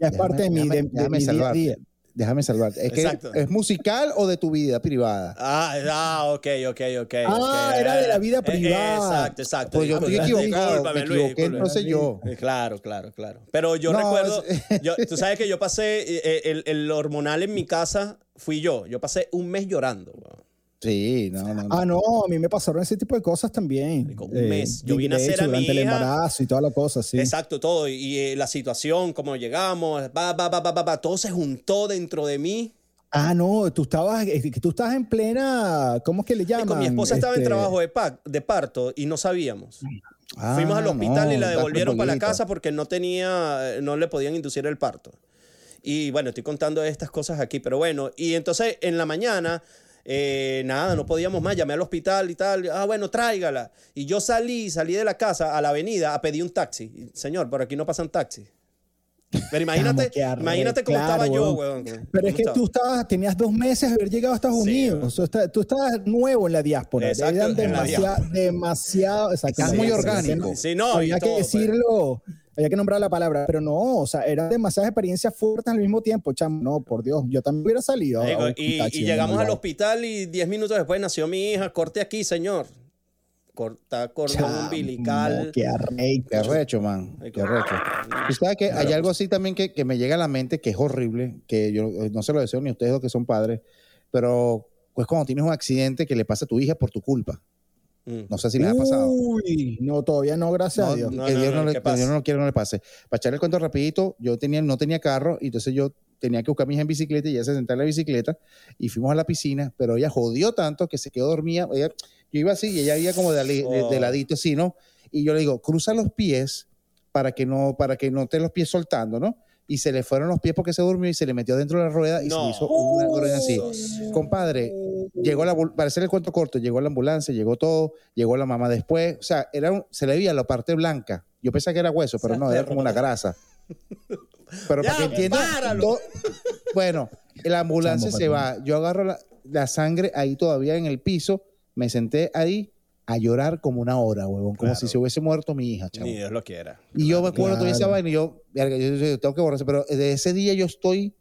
ya es parte de mi, de, mi día a salvarte. día. Déjame salvarte. Es que Exacto. es musical o de tu vida privada. Ah, ah, ok, ok, ok. Ah, era de la vida Eh, privada. Exacto, exacto. Pues yo estoy equivocado, Luis, no sé yo. Eh, Claro, claro, claro. Pero yo No, recuerdo, es- yo- tú sabes que yo pasé, eh, el, el hormonal en mi casa fui yo. Yo pasé un mes llorando. Sí, no, no. no. Ah, no, a mí me pasaron ese tipo de cosas también. Un mes. Yo vine a hacer hecho, a mi durante el hija- embarazo y toda la cosa, sí. Exacto, todo. Y, y, eh, la situación, cómo llegamos, va, va, va, va, va, va, todo se juntó dentro de mí. Ah, no, tú estabas, tú estabas en plena, ¿cómo es que le llaman? Marico, mi esposa estaba en Este, trabajo de, pa- de parto y no sabíamos. Ah, Fuimos al hospital no, y la devolvieron para la casa porque no tenía, no le podían inducir el parto. Y bueno, estoy contando estas cosas aquí, pero bueno, y entonces en la mañana, eh, nada, no podíamos más, llamé al hospital y tal, ah, bueno, tráigala. Y yo salí, salí de la casa a la avenida a pedir un taxi. Señor, por aquí no pasan taxis. Pero imagínate, imagínate cómo claro, estaba yo, weón. weón. Pero es ¿Cómo que estaba? tú estabas, tenías dos meses de haber llegado a Estados Sí, Unidos. O sea, tú estabas nuevo en la diáspora. Exacto, Eran demasiado, demasiado. Estás muy orgánico. Sí, no, Había que todo, pues. decirlo. Había que nombrar la palabra, pero no, o sea, eran demasiadas experiencias fuertes al mismo tiempo, chamo. No, por Dios, yo también hubiera salido. a y, llegamos al hospital y 10 minutos después nació mi hija. Corte aquí, señor. Corta cordón Chamo, umbilical. Qué arrecho. Qué arrecho, man. Qué arrecho. Y sabes que hay algo así también que, que me llega a la mente que es horrible, que yo eh, no se lo deseo ni a ustedes dos que son padres, pero pues cuando tienes un accidente que le pasa a tu hija por tu culpa. Mm. No sé si les ha pasado. Uy, no, todavía no, gracias No, a Dios. No, que no, Dios no, no, le- ¿qué que pasa? Dios no lo quiere, no le pase. Para echarle el cuento rapidito, yo tenía, no tenía carro, y entonces yo tenía que buscar a mi hija en bicicleta y ella se sentó en la bicicleta y fuimos a la piscina, pero ella jodió tanto que se quedó dormida. Ella- yo iba así y ella iba como de, ali- de- de Oh. ladito así, ¿no? Y yo le digo, cruza los pies para que no, para que no te los pies soltando, ¿no? Y se le fueron los pies porque se durmió y se le metió dentro de la rueda y se No. hizo una rueda así. Compadre, llegó la, para hacer el cuento corto, llegó la ambulancia, llegó todo, llegó la mamá después, o sea, era un- se le veía la parte blanca. Yo pensaba que era hueso, pero no, era como una grasa. Pero Ya, para que entiendan, páralo. do- bueno, la ambulancia Chamo, se va, yo agarro la, la sangre ahí todavía en el piso, me senté ahí a llorar como una hora, huevón, como Claro. si se hubiese muerto mi hija, chamo. Ni Dios lo quiera. Y yo me acuerdo todavía esa Claro. vaina y yo, yo tengo que borrarse, pero de ese día yo estoy,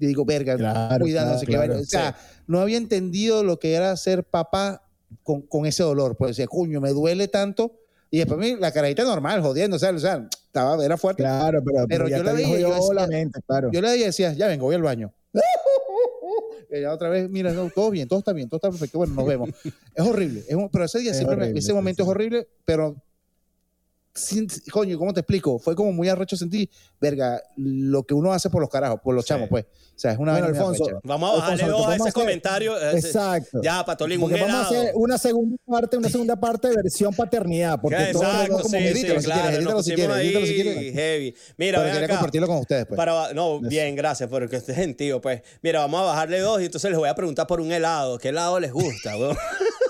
y digo, verga, Claro, qué claro, vaina. O sea, no había entendido lo que era ser papá con, con ese dolor. Pues decía, coño, me duele tanto. Y después mi- la carajita normal, jodiendo, o sea, o sea, estaba, era fuerte. Claro, pero, Pero ya yo la había veía yo la decía- mente, claro. Yo le decía, ya vengo, voy al baño. Y ya otra vez, mira, no, todo bien, todo está bien, todo está perfecto. Bueno, nos vemos. Es horrible. es un- pero ese día Es siempre, me- horrible, ese momento sí. es horrible, pero. Sin- coño, ¿cómo te explico? Fue como muy arrecho sentir, verga, lo que uno hace por los carajos, por los Sí. chamos, pues. O sea, es una Bueno, Alfonso. Vamos a bajarle Alfonso, dos a ese hacer- comentario. Exacto. Ya, Patolín, un vamos a hacer una segunda parte, una segunda parte de versión paternidad. Porque Ya, todo Exacto, como sí, edítalo sí, si claro. edítalo si quieres, edítalo si quieres. heavy. Mira, Pero quería acá. compartirlo con ustedes, pues. Para, no, bien, gracias, porque este es gentío, pues. Mira, vamos a bajarle dos y entonces les voy a preguntar por un helado. ¿Qué helado les gusta, weón?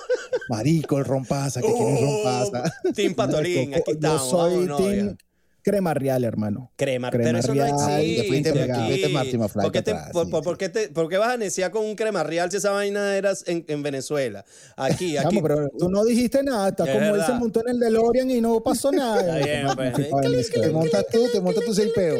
Marico, el rompasa, que quiere el rompasa. Team Patolín, aquí Yo estamos. soy vámonos, team ya. crema real, hermano. Crema, Crema pero eso no real, existe fuiste- fuiste McFly ¿Por qué, te, para atrás, por, sí, por- sí. por qué te- por qué vas a neciar con un crema real si esa vaina era en, en Venezuela? Aquí, aquí. Vamos, pero tú no dijiste nada. Está Es como él verdad. se montó en el DeLorean y no pasó nada. Está bien, pues. Te montas tú, te montas tú seis peos.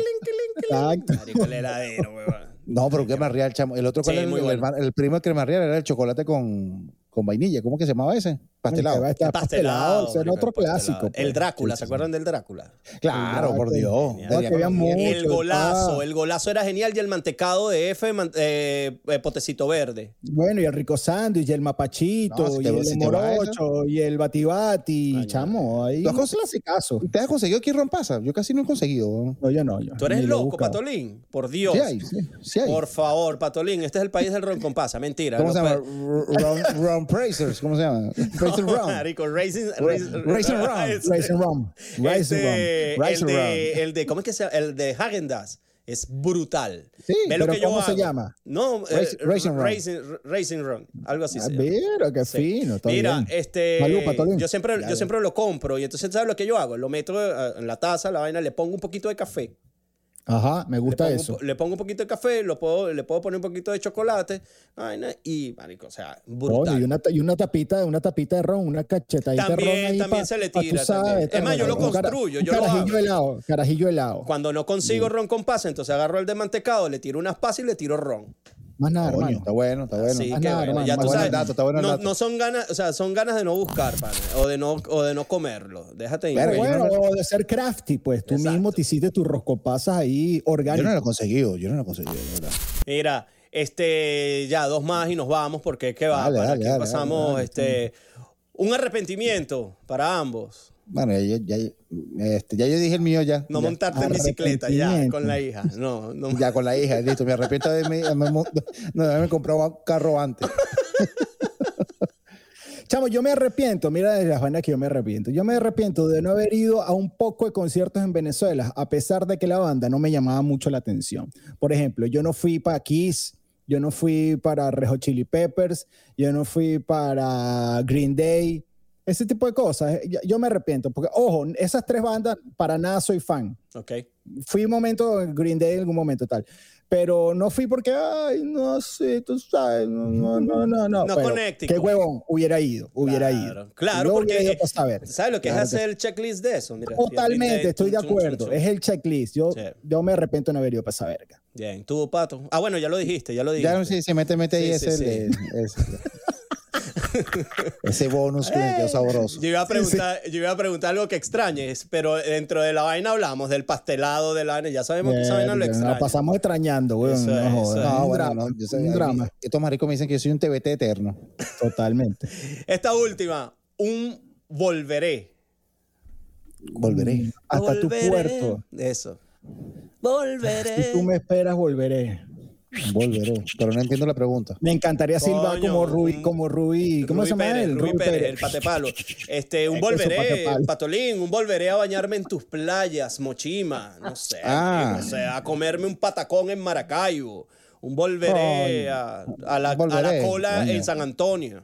Exacto. Marico, el heladero, weón. No, pero crema real, chamo. El otro, ¿cuál Sí, era? el, bueno. el primo de crema real era el chocolate con, con vainilla. ¿Cómo que se llamaba ese? Pastelado. Va a estar pastelado. Ese era marico, otro el pastelado. clásico. El pues. Drácula, Sí, ¿se acuerdan del Drácula? Claro, por Dios. Genial. No, que había Deberíamos- mucho. el golazo, estaba- el golazo era genial y el mantecado de F, man- eh, eh, potecito verde. Bueno, y el rico sándwich, y el mapachito, No, si y el si morocho, y el batibati, Ay, chamo, ahí Dos cosas- clasicazo. ¿Te has conseguido aquí rompasa? Yo casi no he conseguido. ¿no? No, yo no, yo. ¿Tú eres lo loco. Patolín? Por Dios. Sí hay, sí, sí hay. Por favor, Patolín, este es el país del ron con pasa. Mentira. ¿Cómo se llama? Ron Praisers. ¿Cómo se llama? Praisers Ron. Marico, Racing, Raisin Ron. Este- Rice and Rum. And Rum. este, Rice el, de, el de, ¿cómo es que se llama? El de Häagen-Dazs es brutal. Sí, Ve lo pero que yo ¿cómo se hago. llama? No, eh, Raisin- Raisin Ron. Raisin, Raisin Ron, algo así. Ah, se mira, qué Sí. fino. Está Mira, bien. este, Patolín. yo siempre, Ya, yo siempre lo compro y entonces ¿sabes lo que yo hago? Lo meto eh, en la taza, la vaina, le pongo un poquito de café. Ajá, me gusta eso. le pongo un poquito de café, lo puedo, le puedo poner un poquito de chocolate, vaina, y marico, o sea, brutal. Y, una, ta- y una tapita, una tapita de ron, una cachetadita de ron También- ahí también pa- se le tira, sabes, también. Es más, yo lo construyo, un yo lo carajillo helado, carajillo helado. Cuando no consigo ron con pasa, entonces agarro el de mantecado, le tiro unas pasas y le tiro ron. Más nada, Coño, hermano. está bueno, está bueno. Sí, nada, bueno. hermano, Ya más tú bueno sabes, el dato, está bueno el no, dato. no son ganas, o sea, son ganas de no buscar, pana, o de no, o de no comerlo. Déjate yo bueno, no o de ser crafty, pues tú Exacto. mismo te hiciste tus roscopasas ahí Yo no lo he conseguido, yo no lo he conseguido, de verdad. Mira, este, ya dos más y nos vamos porque qué va, Dale, para dale, aquí dale, pasamos, dale, dale. este, un arrepentimiento para ambos. Bueno, ya, ya, este, ya yo dije el mío ya. No ya. montarte en bicicleta ya con la hija. No, no. Ya con la hija, listo. Me arrepiento de mí. Me, no, de haberme comprado un carro antes. Chamo, yo me arrepiento, mira de las vainas que yo me arrepiento. Yo me arrepiento de no haber ido a un poco de conciertos en Venezuela, a pesar de que la banda no me llamaba mucho la atención. Por ejemplo, yo no fui para Kiss, yo no fui para Rejo Chili Peppers, yo no fui para Green Day. Ese tipo de cosas, eh, yo, me arrepiento. Porque, ojo, esas tres bandas, para nada soy fan. Ok. Fui un momento, en Green Day en algún momento tal. Pero no fui porque, ay, no sé, tú sabes, no, no, no, no. No, connecting Qué huevón, hubiera ido, hubiera Claro, ido. claro, porque- hubiera ido saber. ¿Sabes lo que Claro es hacer el checklist de eso? Mira, Totalmente, Day, estoy de chum, acuerdo. chum, chum. Es el checklist. Yo, Sí. yo me arrepiento de no haber ido para esa verga. Bien, tuvo pato. Ah, bueno, ya lo dijiste, ya lo dijiste. Ya sí, sí, mete, mete ahí Sí, ese, sí. le- ese, ese bonus que me quedó sabroso. Yo iba, a preguntar, yo iba a preguntar algo que extrañes, pero dentro de la vaina hablamos del pastelado de la vaina. Ya sabemos que esa vaina lo extraña. Nos pasamos extrañando. Eso no es, es. No, un drama. no, yo sé, un mí- drama. Estos maricos me dicen que yo soy un TBT eterno. Totalmente. Esta última, un volveré. Volveré. Hasta tu puerto. Eso. Si Volveré. tú me esperas, volveré. Volveré. Pero no entiendo la pregunta. Me encantaría silbar Coño, como Rubí, como Rubí. ¿Cómo Rubí se llama Pérez, él? Rubí Pérez, el patepalo. Este, un Es volveré, patepalo. patolín, un volveré a bañarme en tus playas, Mochima, no sé, Ah. no sé, a comerme un patacón en Maracaibo, un volveré a, a la, a la cola coño. en San Antonio.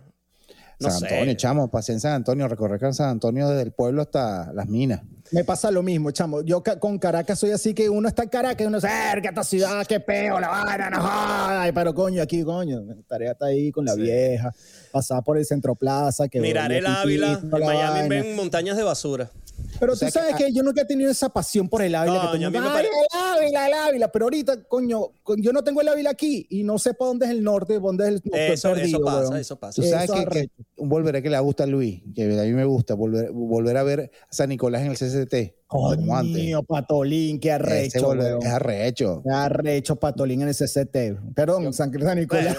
No San sé. Antonio, chamo, pasé en San Antonio, recorrer San Antonio desde el pueblo hasta las minas. Me pasa lo mismo, chamo. Yo ca- con Caracas soy así que uno está en Caracas y uno dice, "Verga, esta ciudad, qué peo, la vaina, no jodas". Pero coño, aquí, coño, tarea está ahí con la Sí. vieja, pasar por el Centro Plaza, que Mirar el Ávila, en la Miami vaina. ven montañas de basura. Pero O sea tú sabes que- que, yo nunca he tenido esa pasión por el Ávila. que Coño, me "Ay, pare- el Ávila, el Ávila. Pero ahorita, coño, yo no tengo el Ávila aquí y no sé para dónde es el norte, dónde es el norte. Eso, perdido, eso pasa, weón. eso pasa. Tú sabes Eso que, volveré que le gusta a Luis, que a mí me gusta, volver, volver a ver a San Nicolás en el CCT. como antes. Coño, Patolín, qué arrecho, volver es arrecho. Qué arrecho Patolín en el CCT. Perdón, San, San Nicolás.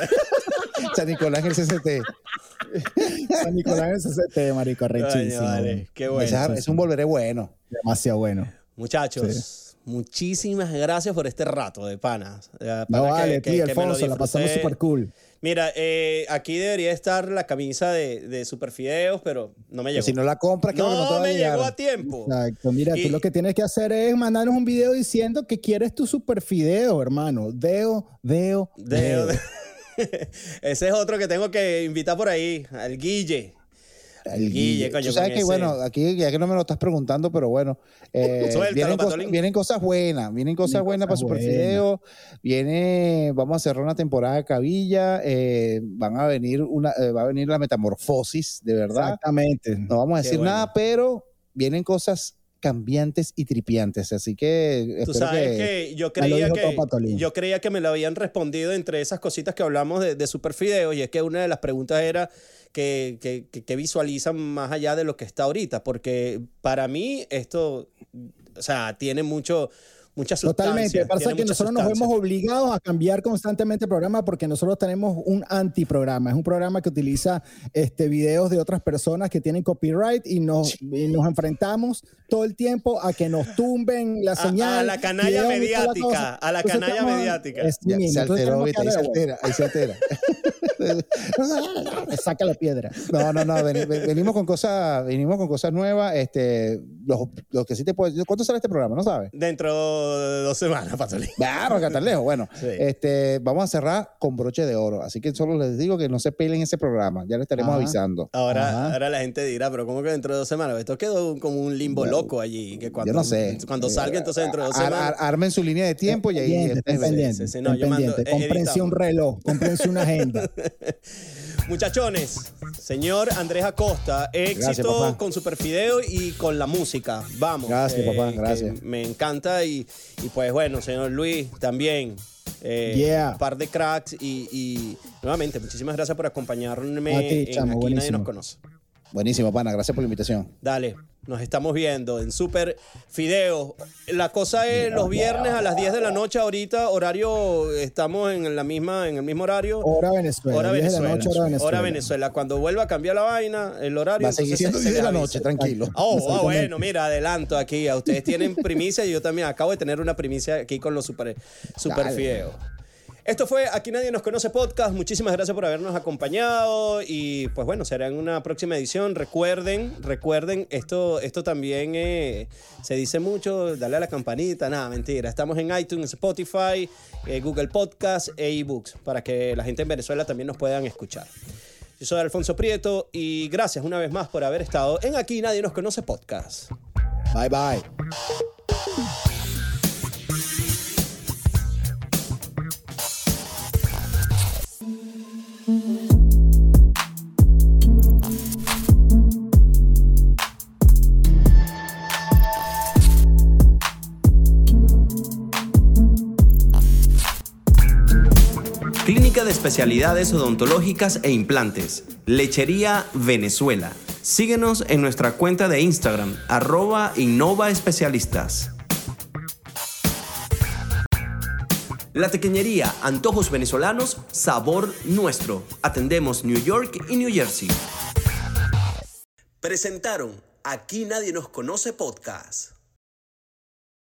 San Nicolás en el CCT. San Nicolás en el CCT, marico, arrechísimo. Coño, vale, qué bueno. Es, un volveré bueno. Demasiado bueno. Muchachos, muchísimas gracias por este rato de panas. Eh, No pana, vale, que- tío, que- Alfonso, la pasamos súper cool. Mira, eh, aquí debería estar la camisa de, de Super Fideos, pero no me llegó. Si no la compras, que no te no va a me llegó a tiempo. Exacto. Mira, Y- tú lo que tienes que hacer es mandarnos un video diciendo que quieres tu super fideo, hermano. Deo, deo, Deo- deo. Ese es otro que tengo que invitar por ahí, al Guille. El Guille, Guille. coño, Tú sabes con que, ese- bueno, aquí ya que no me lo estás preguntando, pero bueno, eh, Suéltalo, vienen, cosas, Patolín. vienen cosas buenas, vienen cosas Vienen buenas para cosas Super buenas. Fideo, viene, vamos a cerrar una temporada de Cabilla, eh, van a venir una, eh, va a venir la metamorfosis, de verdad. Exactamente. No vamos a decir bueno. nada, pero vienen cosas cambiantes y tripiantes, así que Tú sabes que, que, yo creía que yo creía que me lo habían respondido entre esas cositas que hablamos de, de Super Fideos y es que una de las preguntas era que, que, que- que visualizan más allá de lo que está ahorita, porque para mí esto, o sea, tiene mucho mucha sustancia. Totalmente. Pasa que nosotros nos vemos obligados a cambiar constantemente el programa porque nosotros tenemos un antiprograma. Es un programa que utiliza este, videos de otras personas que tienen copyright y nos, y nos enfrentamos todo el tiempo a que nos tumben la A- señal. a la canalla videos mediática, a la Entonces, canalla estamos- mediática. es ya, mismo. se alteró, ahí se altera, ahí se altera. Saca la piedra. No, no, no, veni- ven- venimos con cosas, venimos con cosas nuevas, este, los, los que sí te puedo ¿cuánto sale este programa? No sabes. Dentro de dos semanas, Patolín. Ah, porque tan lejos. Bueno, Sí. este, vamos a cerrar con broche de oro. Así que solo les digo que no se peleen ese programa. Ya les estaremos Ajá. avisando. Ahora, Ajá. ahora la gente dirá, pero ¿cómo que dentro de dos semanas? Esto quedó como un limbo loco allí. Que cuando, Yo no sé. Cuando salga, entonces dentro de dos semanas. ar- armen su línea de tiempo y ahí Pendiente, sí, sí, no, mando- pendientes. eh, editamos. un reloj, cómprense una agenda. Muchachones, señor Andrés Acosta, éxito papá. con Superfideo y con la música. Vamos. Gracias, papá, que gracias. Me encanta y, y pues bueno, señor Luis, también. eh, Yeah. Un par de cracks y, y nuevamente, muchísimas gracias por acompañarme A ti, en chamo, Aquí Nadie buenísimo. Nos Conoce. Buenísimo, pana. Gracias por la invitación. Dale, nos estamos viendo en Super Fideo. La cosa es los viernes a las 10 de la noche, ahorita horario, estamos en la misma, en el mismo horario. Hora Venezuela. Hora 10 de la Venezuela. noche, hora Venezuela. Hora Venezuela. Cuando vuelva a cambiar la vaina, el horario. Va a seguir siendo se- 10 se de la noche, tranquilo. Oh, ah, bueno, mira, adelanto aquí. A ustedes tienen primicia y yo también acabo de tener una primicia aquí con los super, super Dale. Fideo. Esto fue Aquí Nadie Nos Conoce Podcast. Muchísimas gracias por habernos acompañado y pues bueno, será en una próxima edición. Recuerden, recuerden, esto, esto también eh, se dice mucho, dale a la campanita, nada, mentira. Estamos en iTunes, Spotify, eh, Google Podcast e eBooks para que la gente en Venezuela también nos puedan escuchar. Yo soy Alfonso Prieto y gracias una vez más por haber estado en Aquí Nadie Nos Conoce Podcast. Bye bye. De Especialidades Odontológicas e Implantes. Lechería Venezuela. Síguenos en nuestra cuenta de Instagram, arroba Innova Especialistas. La Tequeñería, antojos venezolanos, sabor nuestro. Atendemos New York y New Jersey. Presentaron Aquí Nadie Nos Conoce Podcast.